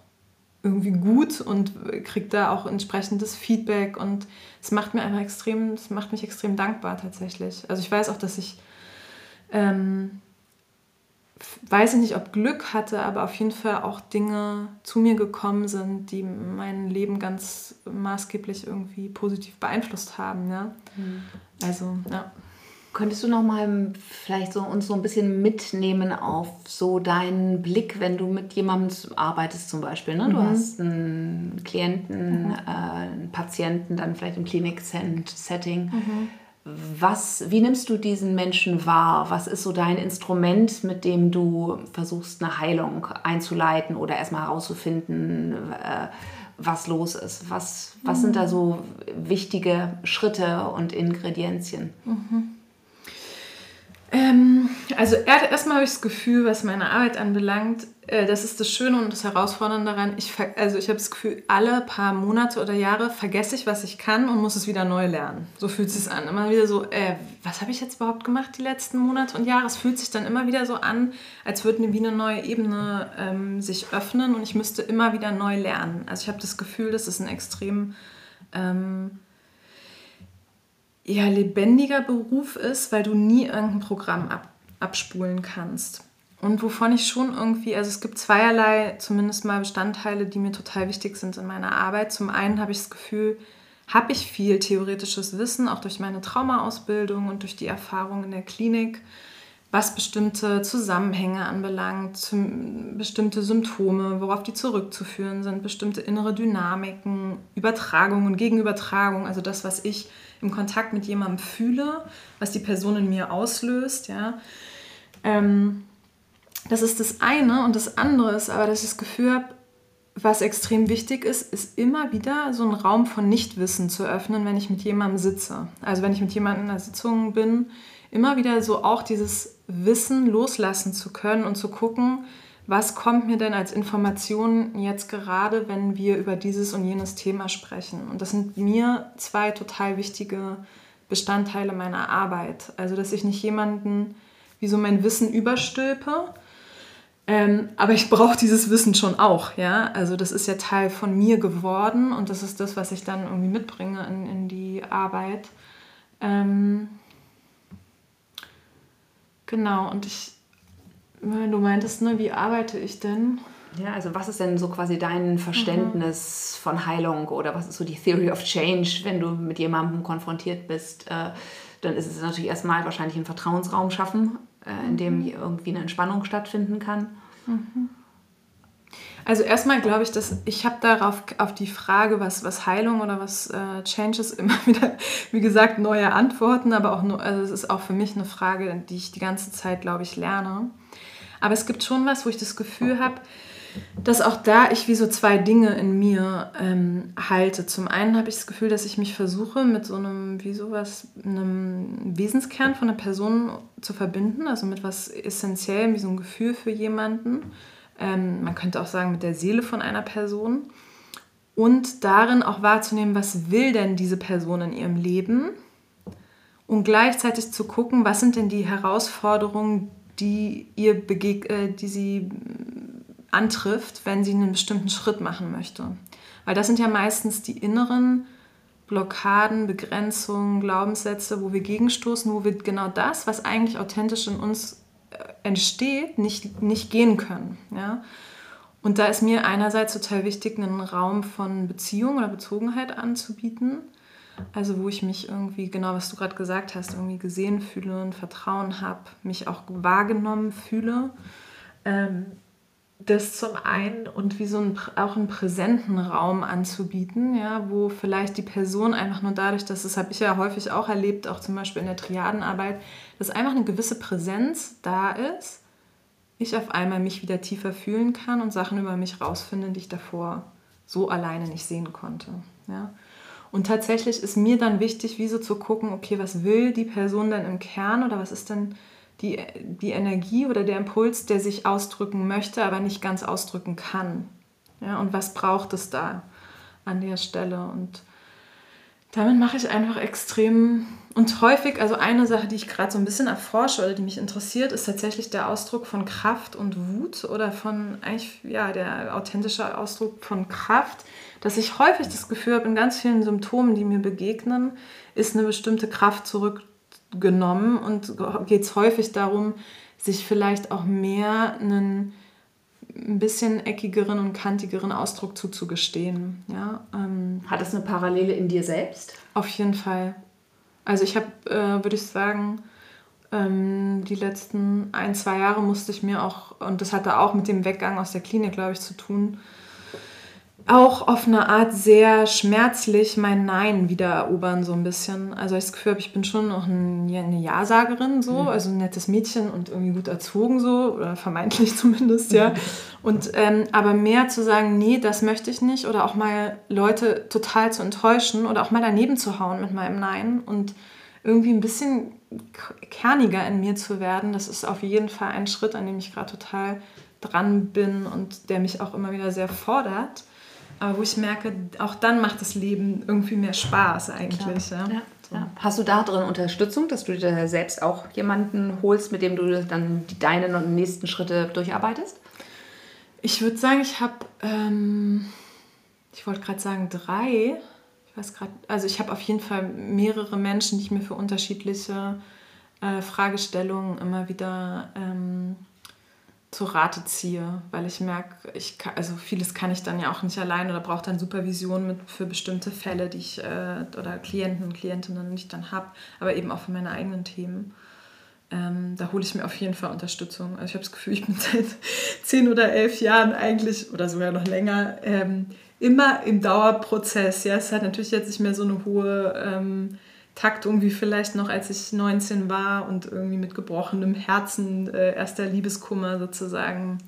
irgendwie gut und kriege da auch entsprechendes Feedback und es macht mir einfach extrem, es macht mich extrem dankbar tatsächlich. Also ich weiß auch, dass ich ähm, weiß ich nicht, ob Glück hatte, aber auf jeden Fall auch Dinge zu mir gekommen sind, die mein Leben ganz maßgeblich irgendwie positiv beeinflusst haben. Ja? Mhm. Also, ja. Könntest du noch mal vielleicht so uns so ein bisschen mitnehmen auf so deinen Blick, wenn du mit jemandem arbeitest zum Beispiel? Ne? Du mhm. hast einen Klienten, mhm. äh, einen Patienten, dann vielleicht im Klinik-Setting. Mhm was, wie nimmst du diesen Menschen wahr? Was ist so dein Instrument, mit dem du versuchst, eine Heilung einzuleiten oder erstmal herauszufinden, äh, was los ist? Was, was mhm. sind da so wichtige Schritte und Ingredienzien? Mhm. Ähm, also erstmal habe ich das Gefühl, was meine Arbeit anbelangt, äh, das ist das Schöne und das Herausfordernde daran. Ich, also ich habe das Gefühl, alle paar Monate oder Jahre vergesse ich, was ich kann und muss es wieder neu lernen. So fühlt es sich an. Immer wieder so, äh, was habe ich jetzt überhaupt gemacht die letzten Monate und Jahre? Es fühlt sich dann immer wieder so an, als würde wie eine neue Ebene ähm, sich öffnen und ich müsste immer wieder neu lernen. Also ich habe das Gefühl, das ist ein extrem... Ähm, ja, lebendiger Beruf ist, weil du nie irgendein Programm ab, abspulen kannst. Und wovon ich schon irgendwie, also es gibt zweierlei zumindest mal Bestandteile, die mir total wichtig sind in meiner Arbeit. Zum einen habe ich das Gefühl, habe ich viel theoretisches Wissen, auch durch meine Traumaausbildung und durch die Erfahrung in der Klinik, was bestimmte Zusammenhänge anbelangt, bestimmte Symptome, worauf die zurückzuführen sind, bestimmte innere Dynamiken, Übertragungen, Gegenübertragung, also das, was ich im Kontakt mit jemandem fühle, was die Person in mir auslöst, ja. Ähm, das ist das eine und das andere ist aber, dass ich das Gefühl habe, was extrem wichtig ist, ist immer wieder so einen Raum von Nichtwissen zu öffnen, wenn ich mit jemandem sitze. Also wenn ich mit jemandem in einer Sitzung bin, immer wieder so auch dieses Wissen loslassen zu können und zu gucken, was kommt mir denn als Information jetzt gerade, wenn wir über dieses und jenes Thema sprechen. Und das sind mir zwei total wichtige Bestandteile meiner Arbeit. Also dass ich nicht jemanden wie so mein Wissen überstülpe, ähm, aber ich brauche dieses Wissen schon auch, ja. Also das ist ja Teil von mir geworden und das ist das, was ich dann irgendwie mitbringe in, in die Arbeit. Ähm, genau, und ich, du meintest, ne, wie arbeite ich denn? Ja, also was ist denn so quasi dein Verständnis mhm. von Heilung oder was ist so die Theory of Change, wenn du mit jemandem konfrontiert bist? Äh, dann ist es natürlich erstmal wahrscheinlich einen Vertrauensraum schaffen, äh, in dem mhm. irgendwie eine Entspannung stattfinden kann. Mhm. Also erstmal glaube ich, dass ich habe darauf auf die Frage, was, was Heilung oder was äh, Changes [laughs] immer wieder, wie gesagt, neue Antworten, aber auch nur, also es ist auch für mich eine Frage, die ich die ganze Zeit, glaube ich, lerne. Aber es gibt schon was, wo ich das Gefühl habe, dass auch da ich wie so zwei Dinge in mir ähm, halte. Zum einen habe ich das Gefühl, dass ich mich versuche, mit so einem, wie sowas, einem Wesenskern von einer Person zu verbinden, also mit was Essentiellem, wie so ein Gefühl für jemanden. Ähm, man könnte auch sagen, mit der Seele von einer Person. Und darin auch wahrzunehmen, was will denn diese Person in ihrem Leben? Und gleichzeitig zu gucken, was sind denn die Herausforderungen, die ihr begeg äh, die sie antrifft, wenn sie einen bestimmten Schritt machen möchte. Weil das sind ja meistens die inneren Blockaden, Begrenzungen, Glaubenssätze, wo wir gegenstoßen, wo wir genau das, was eigentlich authentisch in uns entsteht, nicht, nicht gehen können. Ja? Und da ist mir einerseits total wichtig, einen Raum von Beziehung oder Bezogenheit anzubieten. Also wo ich mich irgendwie, genau was du gerade gesagt hast, irgendwie gesehen fühle und Vertrauen habe, mich auch wahrgenommen fühle. Ähm, das zum einen und wie so ein, auch einen präsenten Raum anzubieten, ja, wo vielleicht die Person einfach nur dadurch, dass das habe ich ja häufig auch erlebt, auch zum Beispiel in der Triadenarbeit, dass einfach eine gewisse Präsenz da ist, ich auf einmal mich wieder tiefer fühlen kann und Sachen über mich rausfinde, die ich davor so alleine nicht sehen konnte. Ja. Und tatsächlich ist mir dann wichtig, wie so zu gucken, okay, was will die Person denn im Kern oder was ist denn die, die Energie oder der Impuls, der sich ausdrücken möchte, aber nicht ganz ausdrücken kann. Ja, und was braucht es da an der Stelle? Und damit mache ich einfach extrem und häufig, also eine Sache, die ich gerade so ein bisschen erforsche oder die mich interessiert, ist tatsächlich der Ausdruck von Kraft und Wut oder von eigentlich, ja, der authentische Ausdruck von Kraft, dass ich häufig das Gefühl habe, in ganz vielen Symptomen, die mir begegnen, ist eine bestimmte Kraft zurück genommen und geht es häufig darum, sich vielleicht auch mehr einen ein bisschen eckigeren und kantigeren Ausdruck zuzugestehen. Ja, ähm, Hat das eine Parallele in dir selbst? Auf jeden Fall. Also ich habe, äh, würde ich sagen, ähm, die letzten ein, zwei Jahre musste ich mir auch, und das hatte auch mit dem Weggang aus der Klinik, glaube ich, zu tun, auch auf eine Art sehr schmerzlich mein Nein wieder erobern, so ein bisschen. Also ich das Gefühl habe, ich bin schon noch ein, eine Ja-Sagerin, so, mhm. also ein nettes Mädchen und irgendwie gut erzogen, so, oder vermeintlich [laughs] zumindest, ja. Und ähm, aber mehr zu sagen, nee, das möchte ich nicht, oder auch mal Leute total zu enttäuschen oder auch mal daneben zu hauen mit meinem Nein und irgendwie ein bisschen kerniger in mir zu werden, das ist auf jeden Fall ein Schritt, an dem ich gerade total dran bin und der mich auch immer wieder sehr fordert aber wo ich merke, auch dann macht das Leben irgendwie mehr Spaß eigentlich. Ja. Ja, so. ja. Hast du da drin Unterstützung, dass du dir selbst auch jemanden holst, mit dem du dann die, deine nächsten Schritte durcharbeitest? Ich würde sagen, ich habe, ähm, ich wollte gerade sagen, drei. Ich weiß gerade, also ich habe auf jeden Fall mehrere Menschen, die ich mir für unterschiedliche äh, Fragestellungen immer wieder ähm, zur Rate ziehe, weil ich merke, ich kann, also vieles kann ich dann ja auch nicht allein oder brauche dann Supervision mit, für bestimmte Fälle, die ich äh, oder Klienten und Klientinnen, ich dann habe, aber eben auch für meine eigenen Themen. Ähm, da hole ich mir auf jeden Fall Unterstützung. Also ich habe das Gefühl, ich bin [laughs] seit zehn oder elf Jahren eigentlich oder sogar noch länger ähm, immer im Dauerprozess. Ja, es hat natürlich jetzt nicht mehr so eine hohe ähm, Taktung wie vielleicht noch, als ich 19 war und irgendwie mit gebrochenem Herzen, äh, erster Liebeskummer sozusagen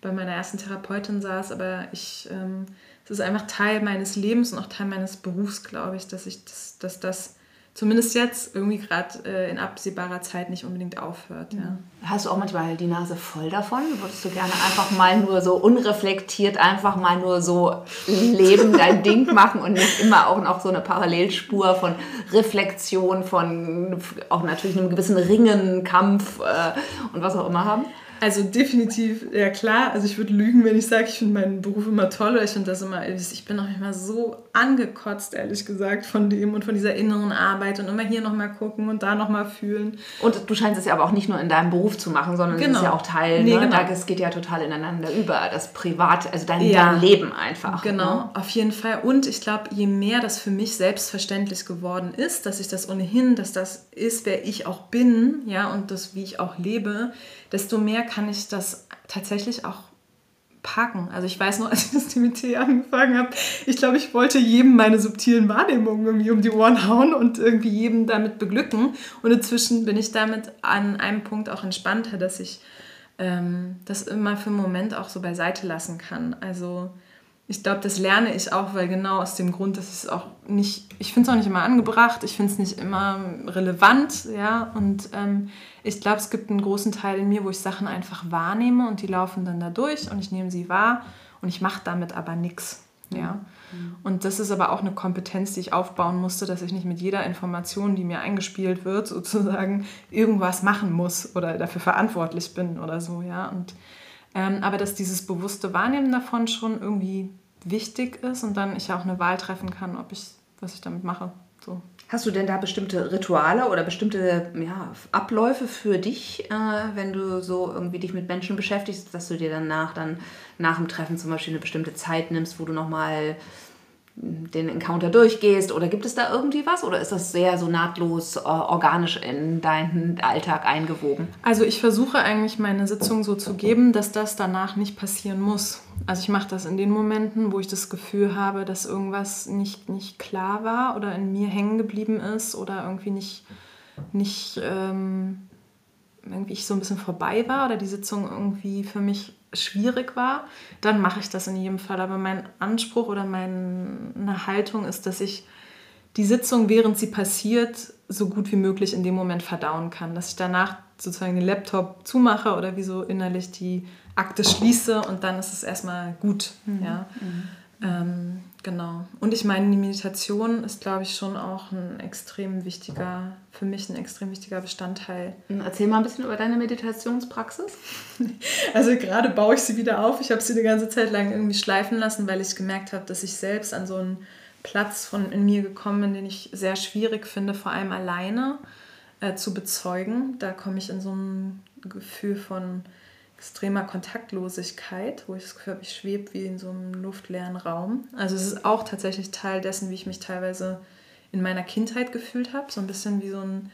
bei meiner ersten Therapeutin saß. Aber ich, ähm, es ist einfach Teil meines Lebens und auch Teil meines Berufs, glaube ich, dass ich das, dass das zumindest jetzt irgendwie gerade äh, in absehbarer Zeit nicht unbedingt aufhört. Ja. Hast du auch manchmal die Nase voll davon? Würdest du gerne einfach mal nur so unreflektiert, einfach mal nur so leben, [laughs] dein Ding machen und nicht immer auch noch so eine Parallelspur von Reflexion, von auch natürlich einem gewissen Ringen, Kampf äh, und was auch immer haben? Also definitiv, ja klar. Also ich würde lügen, wenn ich sage, ich finde meinen Beruf immer toll oder ich finde das immer, ich bin auch immer so angekotzt, ehrlich gesagt, von dem und von dieser inneren Arbeit und immer hier nochmal gucken und da nochmal fühlen. Und du scheinst es ja aber auch nicht nur in deinem Beruf zu machen, sondern genau. es ist ja auch Teil, nee, ne? genau. es geht ja total ineinander über, das Privat, also dein, ja. dein Leben einfach. Genau, ne? auf jeden Fall. Und ich glaube, je mehr das für mich selbstverständlich geworden ist, dass ich das ohnehin, dass das ist, wer ich auch bin, ja, und das, wie ich auch lebe, desto mehr kann ich das tatsächlich auch packen. Also ich weiß noch, [laughs] als ich das TMT angefangen habe, ich glaube, ich wollte jedem meine subtilen Wahrnehmungen irgendwie um die Ohren hauen und irgendwie jedem damit beglücken. Und inzwischen bin ich damit an einem Punkt auch entspannter, dass ich ähm, das immer für einen Moment auch so beiseite lassen kann. Also ich glaube, das lerne ich auch, weil genau aus dem Grund, dass es auch nicht, ich finde es auch nicht immer angebracht, ich finde es nicht immer relevant, ja, und ähm, ich glaube, es gibt einen großen Teil in mir, wo ich Sachen einfach wahrnehme und die laufen dann da durch und ich nehme sie wahr und ich mache damit aber nichts, ja. Mhm. Und das ist aber auch eine Kompetenz, die ich aufbauen musste, dass ich nicht mit jeder Information, die mir eingespielt wird, [laughs] sozusagen irgendwas machen muss oder dafür verantwortlich bin oder so, ja, und ähm, aber dass dieses bewusste Wahrnehmen davon schon irgendwie wichtig ist und dann ich auch eine Wahl treffen kann, ob ich, was ich damit mache. So. Hast du denn da bestimmte Rituale oder bestimmte ja, Abläufe für dich, äh, wenn du so irgendwie dich mit Menschen beschäftigst, dass du dir danach dann nach dem Treffen zum Beispiel eine bestimmte Zeit nimmst, wo du nochmal den Encounter durchgehst oder gibt es da irgendwie was oder ist das sehr so nahtlos äh, organisch in deinen Alltag eingewoben? Also ich versuche eigentlich meine Sitzung so zu geben, dass das danach nicht passieren muss. Also ich mache das in den Momenten, wo ich das Gefühl habe, dass irgendwas nicht, nicht klar war oder in mir hängen geblieben ist oder irgendwie nicht, nicht ähm, irgendwie ich so ein bisschen vorbei war oder die Sitzung irgendwie für mich schwierig war, dann mache ich das in jedem Fall. Aber mein Anspruch oder meine Haltung ist, dass ich die Sitzung, während sie passiert, so gut wie möglich in dem Moment verdauen kann. Dass ich danach sozusagen den Laptop zumache oder wie so innerlich die Akte schließe und dann ist es erstmal gut. Mhm. Ja. Mhm. Ähm, genau. Und ich meine, die Meditation ist, glaube ich, schon auch ein extrem wichtiger, für mich ein extrem wichtiger Bestandteil. Erzähl mal ein bisschen über deine Meditationspraxis. [laughs] Also gerade baue ich sie wieder auf. Ich habe sie eine ganze Zeit lang irgendwie schleifen lassen, weil ich gemerkt habe, dass ich selbst an so einen Platz von in mir gekommen bin, den ich sehr schwierig finde, vor allem alleine äh, zu bezeugen. Da komme ich in so ein Gefühl von extremer Kontaktlosigkeit, wo ich das Gefühl habe, ich schwebe wie in so einem luftleeren Raum. Also es ist auch tatsächlich Teil dessen, wie ich mich teilweise in meiner Kindheit gefühlt habe. So ein bisschen wie so ein,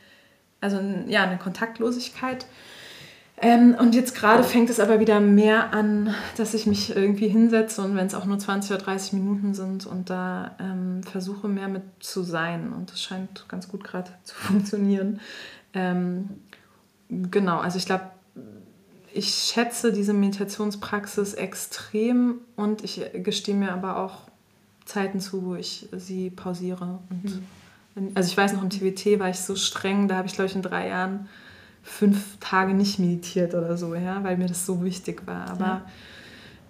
also ein, ja, eine Kontaktlosigkeit. Ähm, und jetzt gerade fängt es aber wieder mehr an, dass ich mich irgendwie hinsetze und wenn es auch nur 20 oder 30 Minuten sind und da ähm, versuche mehr mit zu sein. Und das scheint ganz gut gerade [laughs] zu funktionieren. Ähm, genau, also ich glaube, ich schätze diese Meditationspraxis extrem und ich gestehe mir aber auch Zeiten zu, wo ich sie pausiere. Mhm. also ich weiß noch, im TWT war ich so streng, da habe ich, glaube ich, in drei Jahren fünf Tage nicht meditiert oder so, ja, weil mir das so wichtig war. Aber ja,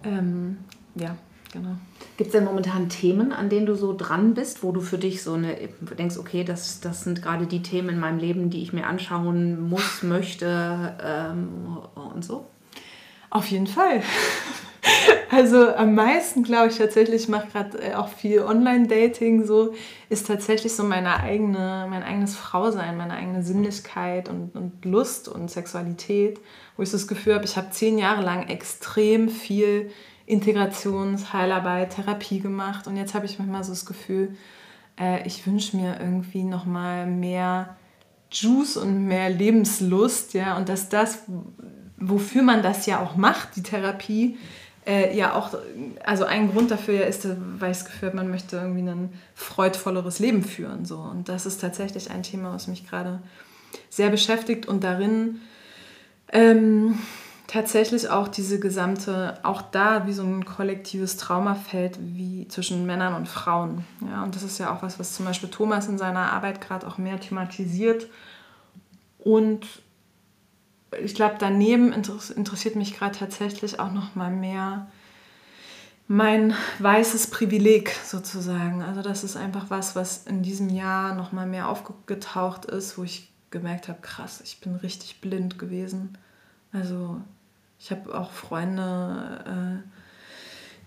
ähm, ja genau. Gibt es denn momentan Themen, an denen du so dran bist, wo du für dich so eine denkst, okay, das, das sind gerade die Themen in meinem Leben, die ich mir anschauen muss, möchte ähm, und so? Auf jeden Fall. [laughs] Also am meisten, glaube ich, tatsächlich, ich mache gerade äh, auch viel Online-Dating, so ist tatsächlich so meine eigene, mein eigenes Frausein, meine eigene Sinnlichkeit und, und Lust und Sexualität, wo ich so das Gefühl habe, ich habe zehn Jahre lang extrem viel Integrations-, Heilarbeit, Therapie gemacht. Und jetzt habe ich manchmal so das Gefühl, äh, ich wünsche mir irgendwie nochmal mehr Juice und mehr Lebenslust, ja, und dass das, wofür man das ja auch macht, die Therapie, äh, ja auch, also ein Grund dafür ja ist, weil ich das Gefühl habe, man möchte irgendwie ein freudvolleres Leben führen, so. Und das ist tatsächlich ein Thema, was mich gerade sehr beschäftigt und darin ähm, tatsächlich auch diese gesamte, auch da wie so ein kollektives Traumafeld wie zwischen Männern und Frauen. Ja, und das ist ja auch was, was zum Beispiel Thomas in seiner Arbeit gerade auch mehr thematisiert. Und ich glaube, daneben interessiert mich gerade tatsächlich auch noch mal mehr mein weißes Privileg sozusagen. Also das ist einfach was, was in diesem Jahr noch mal mehr aufgetaucht ist, wo ich gemerkt habe, krass, ich bin richtig blind gewesen. Also Ich habe auch Freunde, äh,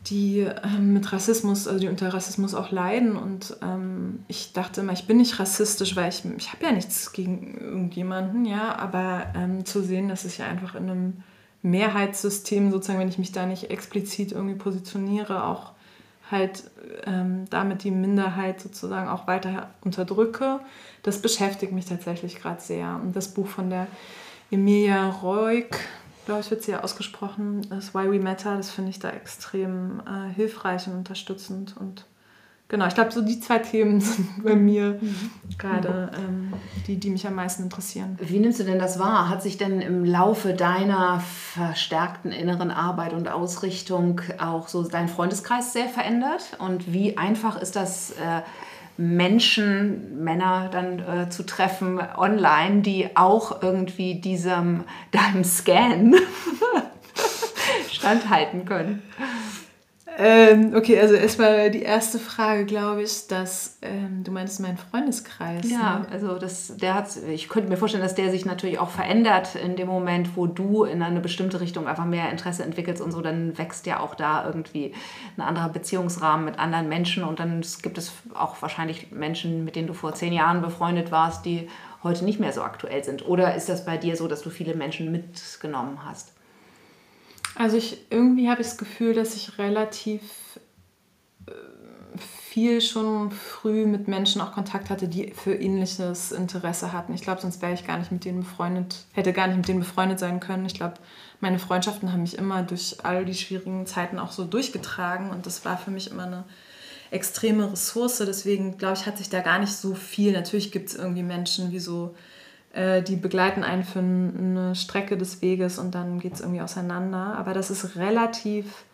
die ähm, mit Rassismus, also die unter Rassismus auch leiden. Und ähm, ich dachte immer, ich bin nicht rassistisch, weil ich, ich habe ja nichts gegen irgendjemanden, ja, aber ähm, zu sehen, dass es ja einfach in einem Mehrheitssystem, sozusagen, wenn ich mich da nicht explizit irgendwie positioniere, auch halt ähm, damit die Minderheit sozusagen auch weiter unterdrücke, das beschäftigt mich tatsächlich gerade sehr. Und das Buch von der Emilia Reuk, glaube ich, wird sie ja ausgesprochen, das Why We Matter, das finde ich da extrem äh, hilfreich und unterstützend. Und genau, ich glaube, so die zwei Themen [laughs] sind bei mir mhm. gerade ähm, die, die mich am meisten interessieren. Wie nimmst du denn das wahr? Hat sich denn im Laufe deiner verstärkten inneren Arbeit und Ausrichtung auch so dein Freundeskreis sehr verändert? Und wie einfach ist das? Äh, Menschen, Männer dann äh, zu treffen online, die auch irgendwie diesem, [laughs] deinem Scan [laughs] standhalten können. Ähm, okay, also erstmal die erste Frage, glaube ich, dass ähm, du meinst mein Freundeskreis. Ja, ne? also das, der hat, ich könnte mir vorstellen, dass der sich natürlich auch verändert in dem Moment, wo du in eine bestimmte Richtung einfach mehr Interesse entwickelst und so, dann wächst ja auch da irgendwie ein anderer Beziehungsrahmen mit anderen Menschen und dann gibt es auch wahrscheinlich Menschen, mit denen du vor zehn Jahren befreundet warst, die heute nicht mehr so aktuell sind. Oder ist das bei dir so, dass du viele Menschen mitgenommen hast? Also ich irgendwie habe ich das Gefühl, dass ich relativ äh, viel schon früh mit Menschen auch Kontakt hatte, die für ähnliches Interesse hatten. Ich glaube, sonst wäre ich gar nicht mit denen befreundet, hätte gar nicht mit denen befreundet sein können. Ich glaube, meine Freundschaften haben mich immer durch all die schwierigen Zeiten auch so durchgetragen und das war für mich immer eine extreme Ressource. Deswegen glaube ich, hat sich da gar nicht so viel. Natürlich gibt es irgendwie Menschen wie so äh, die begleiten einen für eine Strecke des Weges und dann geht es irgendwie auseinander. Aber das ist relativ,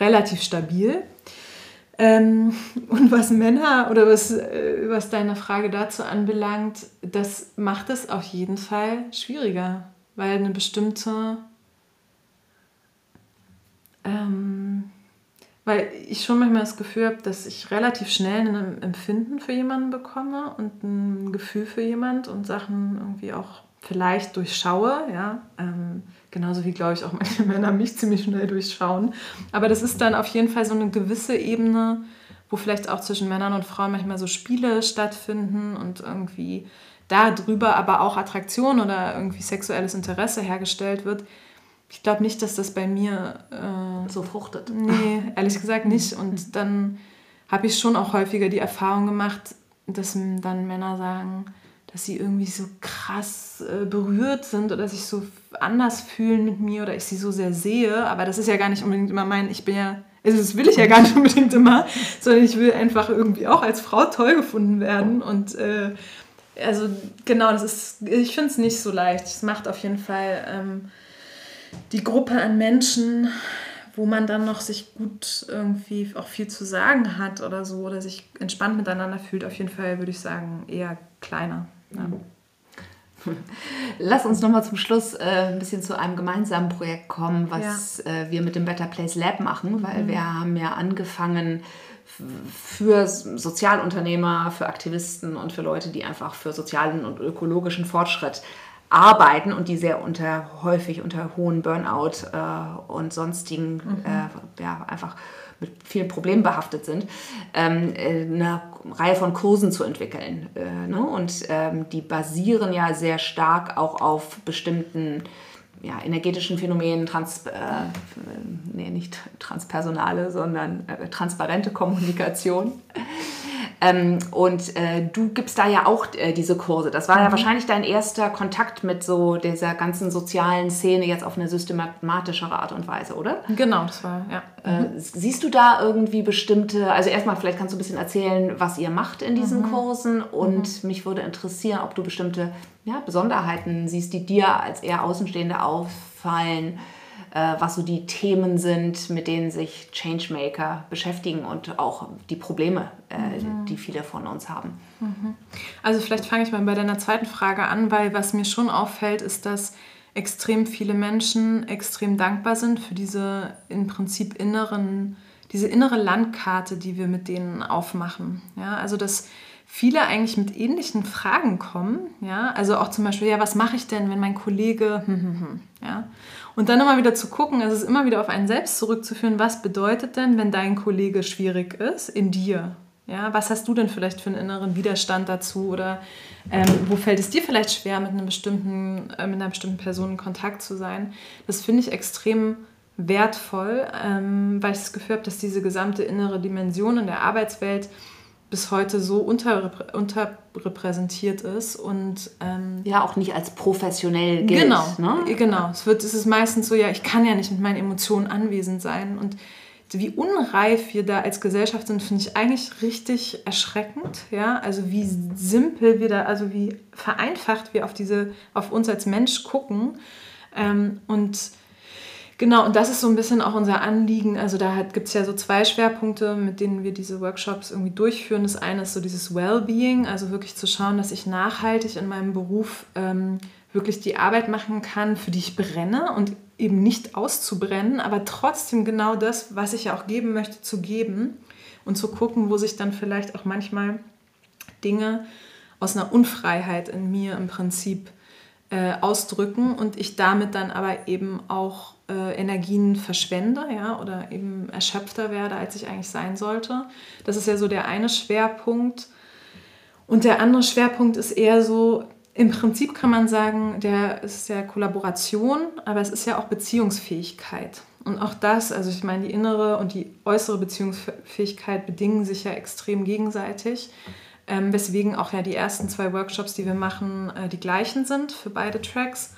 relativ stabil. Ähm, [laughs] und was Männer oder was, äh, was deine Frage dazu anbelangt, das macht es auf jeden Fall schwieriger, weil eine bestimmte ähm, weil ich schon manchmal das Gefühl habe, dass ich relativ schnell ein Empfinden für jemanden bekomme und ein Gefühl für jemanden und Sachen irgendwie auch vielleicht durchschaue, ja. Ähm, genauso wie, glaube ich, auch manche [laughs] Männer mich ziemlich schnell durchschauen. Aber das ist dann auf jeden Fall so eine gewisse Ebene, wo vielleicht auch zwischen Männern und Frauen manchmal so Spiele stattfinden und irgendwie darüber aber auch Attraktion oder irgendwie sexuelles Interesse hergestellt wird, ich glaube nicht, dass das bei mir äh, so fruchtet. Nee, [laughs] ehrlich gesagt nicht. Und dann habe ich schon auch häufiger die Erfahrung gemacht, dass dann Männer sagen, dass sie irgendwie so krass äh, berührt sind oder sich so anders fühlen mit mir oder ich sie so sehr sehe. Aber das ist ja gar nicht unbedingt immer mein, ich bin ja, also das will ich ja gar nicht [laughs] unbedingt immer, sondern ich will einfach irgendwie auch als Frau toll gefunden werden. Und äh, also genau, das ist, ich finde es nicht so leicht. Es macht auf jeden Fall. Ähm, die Gruppe an Menschen, wo man dann noch sich gut irgendwie auch viel zu sagen hat oder so oder sich entspannt miteinander fühlt, auf jeden Fall würde ich sagen eher kleiner. Ja. [laughs] Lass uns nochmal zum Schluss äh, ein bisschen zu einem gemeinsamen Projekt kommen, was ja. äh, wir mit dem Better Place Lab machen, weil mhm. wir haben ja angefangen für Sozialunternehmer, für Aktivisten und für Leute, die einfach für sozialen und ökologischen Fortschritt arbeiten und die sehr unter, häufig unter hohen Burnout äh, und sonstigen, mhm. äh, ja, einfach mit vielen Problemen behaftet sind, ähm, äh, eine Reihe von Kursen zu entwickeln. Äh, ne? Und ähm, die basieren ja sehr stark auch auf bestimmten ja, energetischen Phänomenen, trans, äh, nee, nicht transpersonale, sondern äh, transparente Kommunikation. Ähm, und äh, du gibst da ja auch äh, diese Kurse. Das war mhm. ja wahrscheinlich dein erster Kontakt mit so dieser ganzen sozialen Szene jetzt auf eine systematischere Art und Weise, oder? Genau, das war, ja. Äh, mhm. siehst du da irgendwie bestimmte, also erstmal vielleicht kannst du ein bisschen erzählen, was ihr macht in diesen mhm. Kursen und mhm. mich würde interessieren, ob du bestimmte ja, Besonderheiten siehst, die dir als eher Außenstehende auffallen was so die Themen sind, mit denen sich Changemaker beschäftigen und auch die Probleme, äh, mhm. die viele von uns haben. Mhm. Also vielleicht fange ich mal bei deiner zweiten Frage an, weil was mir schon auffällt, ist, dass extrem viele Menschen extrem dankbar sind für diese im Prinzip inneren, diese innere Landkarte, die wir mit denen aufmachen. Ja, also dass viele eigentlich mit ähnlichen Fragen kommen. Ja? Also auch zum Beispiel, ja, was mache ich denn, wenn mein Kollege, hm, hm, hm, ja? Und dann immer wieder zu gucken, also es ist immer wieder auf einen selbst zurückzuführen, was bedeutet denn, wenn dein Kollege schwierig ist in dir? Ja, was hast du denn vielleicht für einen inneren Widerstand dazu oder ähm, wo fällt es dir vielleicht schwer, mit, einem bestimmten, äh, mit einer bestimmten Person in Kontakt zu sein? Das finde ich extrem wertvoll, ähm, weil ich das Gefühl habe, dass diese gesamte innere Dimension in der Arbeitswelt bis heute so unterreprä unterrepräsentiert ist und ähm, ja auch nicht als professionell gilt. Genau, ne? genau. Es wird, es ist meistens so, ja, ich kann ja nicht mit meinen Emotionen anwesend sein und wie unreif wir da als Gesellschaft sind, finde ich eigentlich richtig erschreckend. Ja, also wie simpel wir da, also wie vereinfacht wir auf diese, auf uns als Mensch gucken ähm, und Genau, und das ist so ein bisschen auch unser Anliegen. Also da gibt es ja so zwei Schwerpunkte, mit denen wir diese Workshops irgendwie durchführen. Das eine ist so dieses Wellbeing, also wirklich zu schauen, dass ich nachhaltig in meinem Beruf ähm, wirklich die Arbeit machen kann, für die ich brenne und eben nicht auszubrennen, aber trotzdem genau das, was ich ja auch geben möchte, zu geben und zu gucken, wo sich dann vielleicht auch manchmal Dinge aus einer Unfreiheit in mir im Prinzip äh, ausdrücken und ich damit dann aber eben auch äh, Energien verschwende, ja, oder eben erschöpfter werde, als ich eigentlich sein sollte. Das ist ja so der eine Schwerpunkt. Und der andere Schwerpunkt ist eher so, im Prinzip kann man sagen, der ist ja Kollaboration, aber es ist ja auch Beziehungsfähigkeit. Und auch das, also ich meine, die innere und die äußere Beziehungsfähigkeit bedingen sich ja extrem gegenseitig. Ähm, weswegen auch ja die ersten zwei Workshops, die wir machen, äh, die gleichen sind für beide Tracks.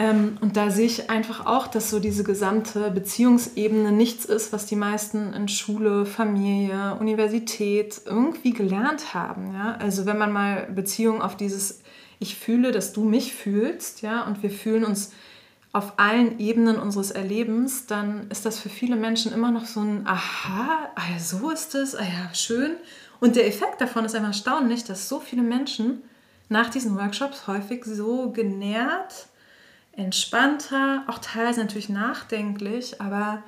Ähm, und da sehe ich einfach auch, dass so diese gesamte Beziehungsebene nichts ist, was die meisten in Schule, Familie, Universität irgendwie gelernt haben. Ja? Also wenn man mal Beziehungen auf dieses Ich fühle, dass du mich fühlst, ja, und wir fühlen uns auf allen Ebenen unseres Erlebens, dann ist das für viele Menschen immer noch so ein Aha, ah ja, so ist es, ah ja, schön. Und der Effekt davon ist einfach erstaunlich, dass so viele Menschen nach diesen Workshops häufig so genährt, entspannter, auch teilweise natürlich nachdenklich, aber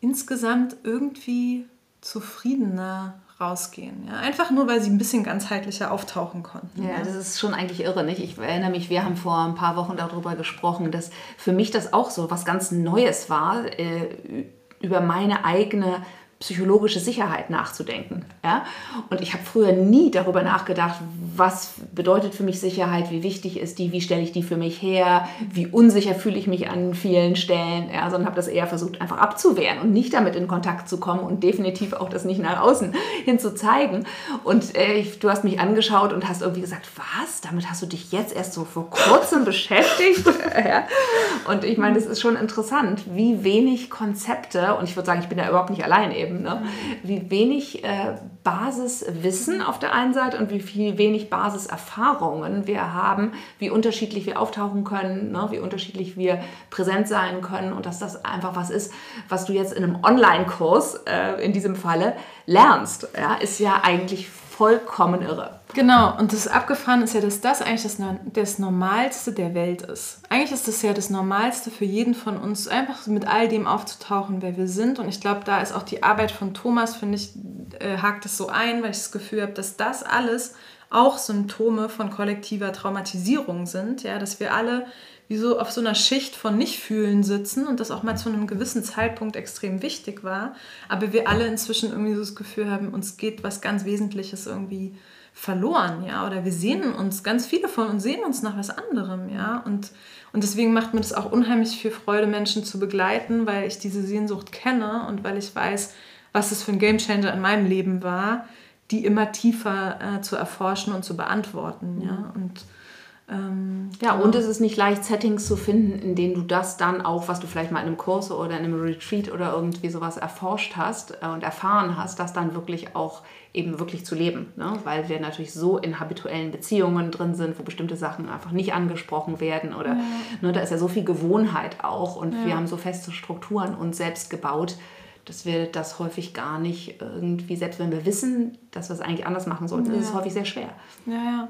insgesamt irgendwie zufriedener rausgehen. Ja? Einfach nur, weil sie ein bisschen ganzheitlicher auftauchen konnten. Ja, das ist schon eigentlich irre. Nicht? Ich erinnere mich, wir haben vor ein paar Wochen darüber gesprochen, dass für mich das auch so was ganz Neues war, äh, über meine eigene psychologische Sicherheit nachzudenken. Ja? Und ich habe früher nie darüber nachgedacht, was bedeutet für mich Sicherheit, wie wichtig ist die, wie stelle ich die für mich her, wie unsicher fühle ich mich an vielen Stellen, ja? sondern habe das eher versucht, einfach abzuwehren und nicht damit in Kontakt zu kommen und definitiv auch das nicht nach außen [laughs] hin zu zeigen. Und äh, du hast mich angeschaut und hast irgendwie gesagt, was, damit hast du dich jetzt erst so vor kurzem beschäftigt? [laughs] ja? Und ich meine, das ist schon interessant, wie wenig Konzepte, und ich würde sagen, ich bin da überhaupt nicht allein eben, eben, ne? wie wenig äh, Basiswissen auf der einen Seite und wie viel wenig Basiserfahrungen wir haben, wie unterschiedlich wir auftauchen können, ne? wie unterschiedlich wir präsent sein können und dass das einfach was ist, was du jetzt in einem Online-Kurs äh, in diesem Falle lernst, ja? ist ja eigentlich vollkommen irre. Genau, und das Abgefahren ist ja, dass das eigentlich das, das Normalste der Welt ist. Eigentlich ist das ja das Normalste für jeden von uns, einfach mit all dem aufzutauchen, wer wir sind. Und ich glaube, da ist auch die Arbeit von Thomas, finde ich, äh, hakt es so ein, weil ich das Gefühl habe, dass das alles auch Symptome von kollektiver Traumatisierung sind. Ja, dass wir alle wie so auf so einer Schicht von Nichtfühlen sitzen und das auch mal zu einem gewissen Zeitpunkt extrem wichtig war. Aber wir alle inzwischen irgendwie so das Gefühl haben, uns geht was ganz Wesentliches irgendwie verloren, ja, oder wir sehnen uns, ganz viele von uns sehen uns nach was anderem, ja, und, und deswegen macht mir das auch unheimlich viel Freude, Menschen zu begleiten, weil ich diese Sehnsucht kenne und weil ich weiß, was es für ein Gamechanger in meinem Leben war, die immer tiefer äh, zu erforschen und zu beantworten, ja, und ähm, ja, genau. und es ist nicht leicht, Settings zu finden, in denen du das dann auch, was du vielleicht mal in einem Kurs oder in einem Retreat oder irgendwie sowas erforscht hast äh, und erfahren hast, das dann wirklich auch eben wirklich zu leben. Ne? Weil wir natürlich so in habituellen Beziehungen drin sind, wo bestimmte Sachen einfach nicht angesprochen werden oder ja. ne, da ist ja so viel Gewohnheit auch und ja. wir haben so feste Strukturen uns selbst gebaut, dass wir das häufig gar nicht irgendwie, selbst wenn wir wissen, dass wir es eigentlich anders machen sollten, ja. ist es häufig sehr schwer. Ja, ja.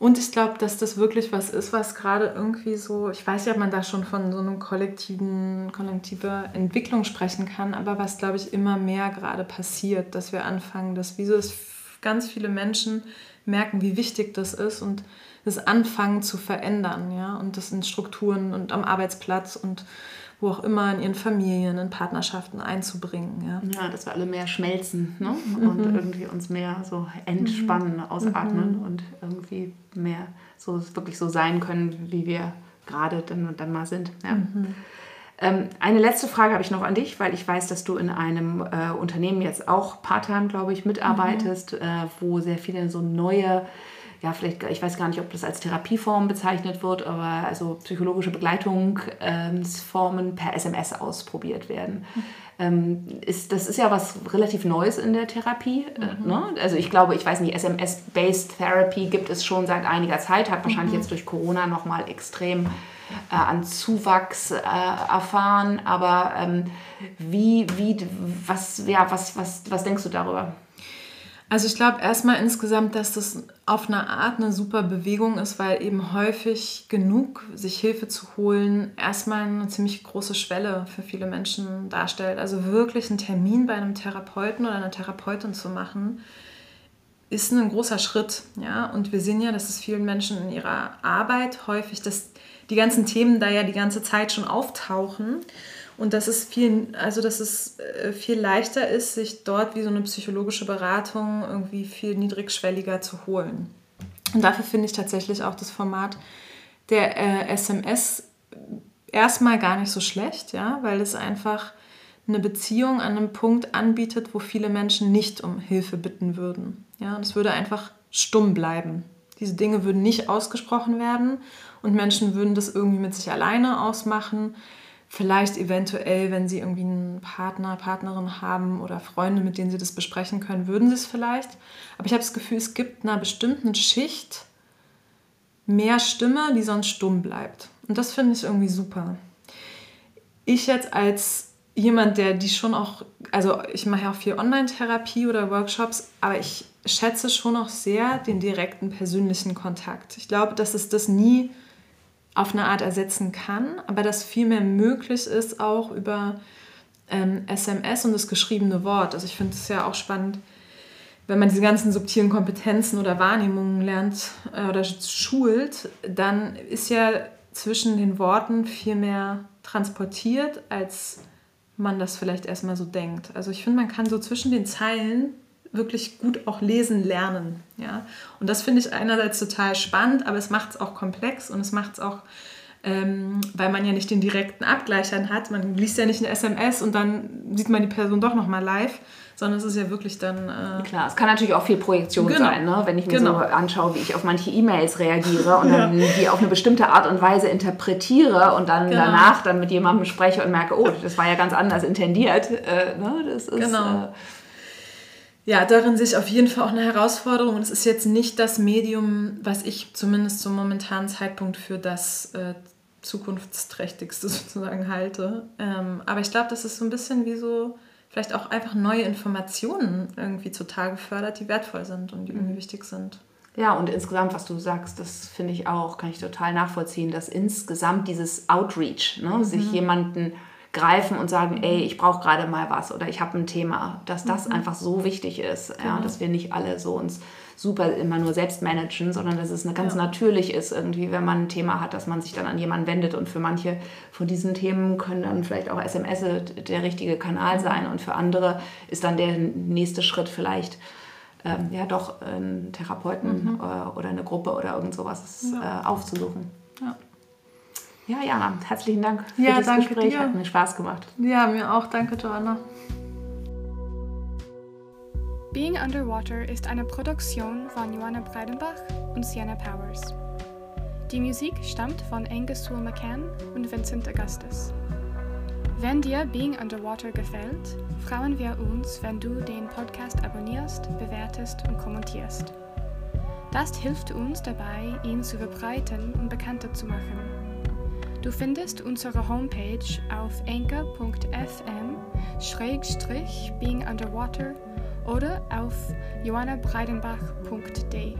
Und ich glaube, dass das wirklich was ist, was gerade irgendwie so, ich weiß ja, ob man da schon von so einem kollektiven, kollektiver Entwicklung sprechen kann, aber was, glaube ich, immer mehr gerade passiert, dass wir anfangen, dass wie so das ganz viele Menschen merken, wie wichtig das ist und das anfangen zu verändern, ja, und das in Strukturen und am Arbeitsplatz und wo auch immer in ihren Familien, in Partnerschaften einzubringen. Ja, ja dass wir alle mehr schmelzen ne? Mhm. und irgendwie uns mehr so entspannen, mhm. ausatmen mhm. und irgendwie mehr so wirklich so sein können, wie wir gerade dann und dann mal sind. Ja. Mhm. Ähm, eine letzte Frage habe ich noch an dich, weil ich weiß, dass du in einem äh, Unternehmen jetzt auch part-time, glaube ich, mitarbeitest, mhm. äh, wo sehr viele so neue, ja, vielleicht, ich weiß gar nicht, ob das als Therapieform bezeichnet wird, aber also psychologische Begleitungsformen ähm, per SMS ausprobiert werden. Mhm. Ähm, ist, das ist ja was relativ Neues in der Therapie. Äh, mhm. ne? Also ich glaube, ich weiß nicht, SMS-Based Therapy gibt es schon seit einiger Zeit, hat wahrscheinlich mhm. jetzt durch Corona nochmal extrem äh, an Zuwachs äh, erfahren. Aber ähm, wie, wie, was, ja, was, was, was denkst du darüber? Also ich glaube erstmal insgesamt, dass das auf eine Art eine super Bewegung ist, weil eben häufig genug sich Hilfe zu holen erstmal eine ziemlich große Schwelle für viele Menschen darstellt. Also wirklich einen Termin bei einem Therapeuten oder einer Therapeutin zu machen, ist ein großer Schritt. Ja? Und wir sehen ja, dass es vielen Menschen in ihrer Arbeit häufig, dass die ganzen Themen da ja die ganze Zeit schon auftauchen. Und dass es viel, also dass es äh, viel leichter ist, sich dort wie so eine psychologische Beratung irgendwie viel niedrigschwelliger zu holen. Und dafür finde ich tatsächlich auch das Format der äh, SMS erstmal gar nicht so schlecht, ja, weil es einfach eine Beziehung an einem Punkt anbietet, wo viele Menschen nicht um Hilfe bitten würden. Ja, und es würde einfach stumm bleiben. Diese Dinge würden nicht ausgesprochen werden und Menschen würden das irgendwie mit sich alleine ausmachen. Vielleicht eventuell, wenn sie irgendwie einen Partner, Partnerin haben oder Freunde, mit denen sie das besprechen können, würden sie es vielleicht. Aber ich habe das Gefühl, es gibt einer bestimmten Schicht mehr Stimme, die sonst stumm bleibt. Und das finde ich irgendwie super. Ich jetzt als jemand, der die schon auch, also ich mache ja auch viel Online-Therapie oder Workshops, aber ich schätze schon auch sehr den direkten persönlichen Kontakt. Ich glaube, dass es das nie auf eine Art ersetzen kann, aber dass viel mehr möglich ist auch über ähm, SMS und das geschriebene Wort. Also ich finde es ja auch spannend, wenn man diese ganzen subtilen Kompetenzen oder Wahrnehmungen lernt äh, oder schult, dann ist ja zwischen den Worten viel mehr transportiert, als man das vielleicht erstmal so denkt. Also ich finde, man kann so zwischen den Zeilen wirklich gut auch lesen lernen. Ja? Und das finde ich einerseits total spannend, aber es macht es auch komplex und es macht es auch, ähm, weil man ja nicht den direkten Abgleich dann hat. Man liest ja nicht eine SMS und dann sieht man die Person doch nochmal live, sondern es ist ja wirklich dann... Äh Klar, es kann natürlich auch viel Projektion genau. sein, ne? wenn ich mir genau. so anschaue, wie ich auf manche E-Mails reagiere und [laughs] dann ja. die auf eine bestimmte Art und Weise interpretiere und dann genau. danach dann mit jemandem spreche und merke, oh, das war ja ganz anders intendiert. Äh, ne? Das ist... Genau. Äh, ja, darin sehe ich auf jeden Fall auch eine Herausforderung. Und es ist jetzt nicht das Medium, was ich zumindest zum momentanen Zeitpunkt für das äh, zukunftsträchtigste [laughs] sozusagen halte. Ähm, aber ich glaube, das ist so ein bisschen wie so vielleicht auch einfach neue Informationen irgendwie zutage fördert, die wertvoll sind und die irgendwie mhm. wichtig sind. Ja, und insgesamt, was du sagst, das finde ich auch, kann ich total nachvollziehen, dass insgesamt dieses Outreach, ne, mhm. sich jemanden greifen und sagen, ey, ich brauche gerade mal was oder ich habe ein Thema, dass das mhm. einfach so wichtig ist, genau. ja, dass wir nicht alle so uns super immer nur selbst managen, sondern dass es eine ganz ja. natürlich ist irgendwie, wenn man ein Thema hat, dass man sich dann an jemanden wendet und für manche von diesen Themen können dann vielleicht auch SMS der richtige Kanal mhm. sein und für andere ist dann der nächste Schritt vielleicht ähm, ja doch einen Therapeuten mhm. äh, oder eine Gruppe oder irgend sowas ja. äh, aufzusuchen. Ja. Ja, Jana, herzlichen Dank für ja, das Gespräch. Dir. Hat mir Spaß gemacht. Ja, mir auch. Danke, Joanna. Being Underwater ist eine Produktion von Joanna Breidenbach und Sienna Powers. Die Musik stammt von Angus Sewell McCann und Vincent Augustus. Wenn dir Being Underwater gefällt, freuen wir uns, wenn du den Podcast abonnierst, bewertest und kommentierst. Das hilft uns dabei, ihn zu verbreiten und bekannter zu machen. Du findest unsere Homepage auf anchor.fm-being underwater oder auf johannabreidenbach.de.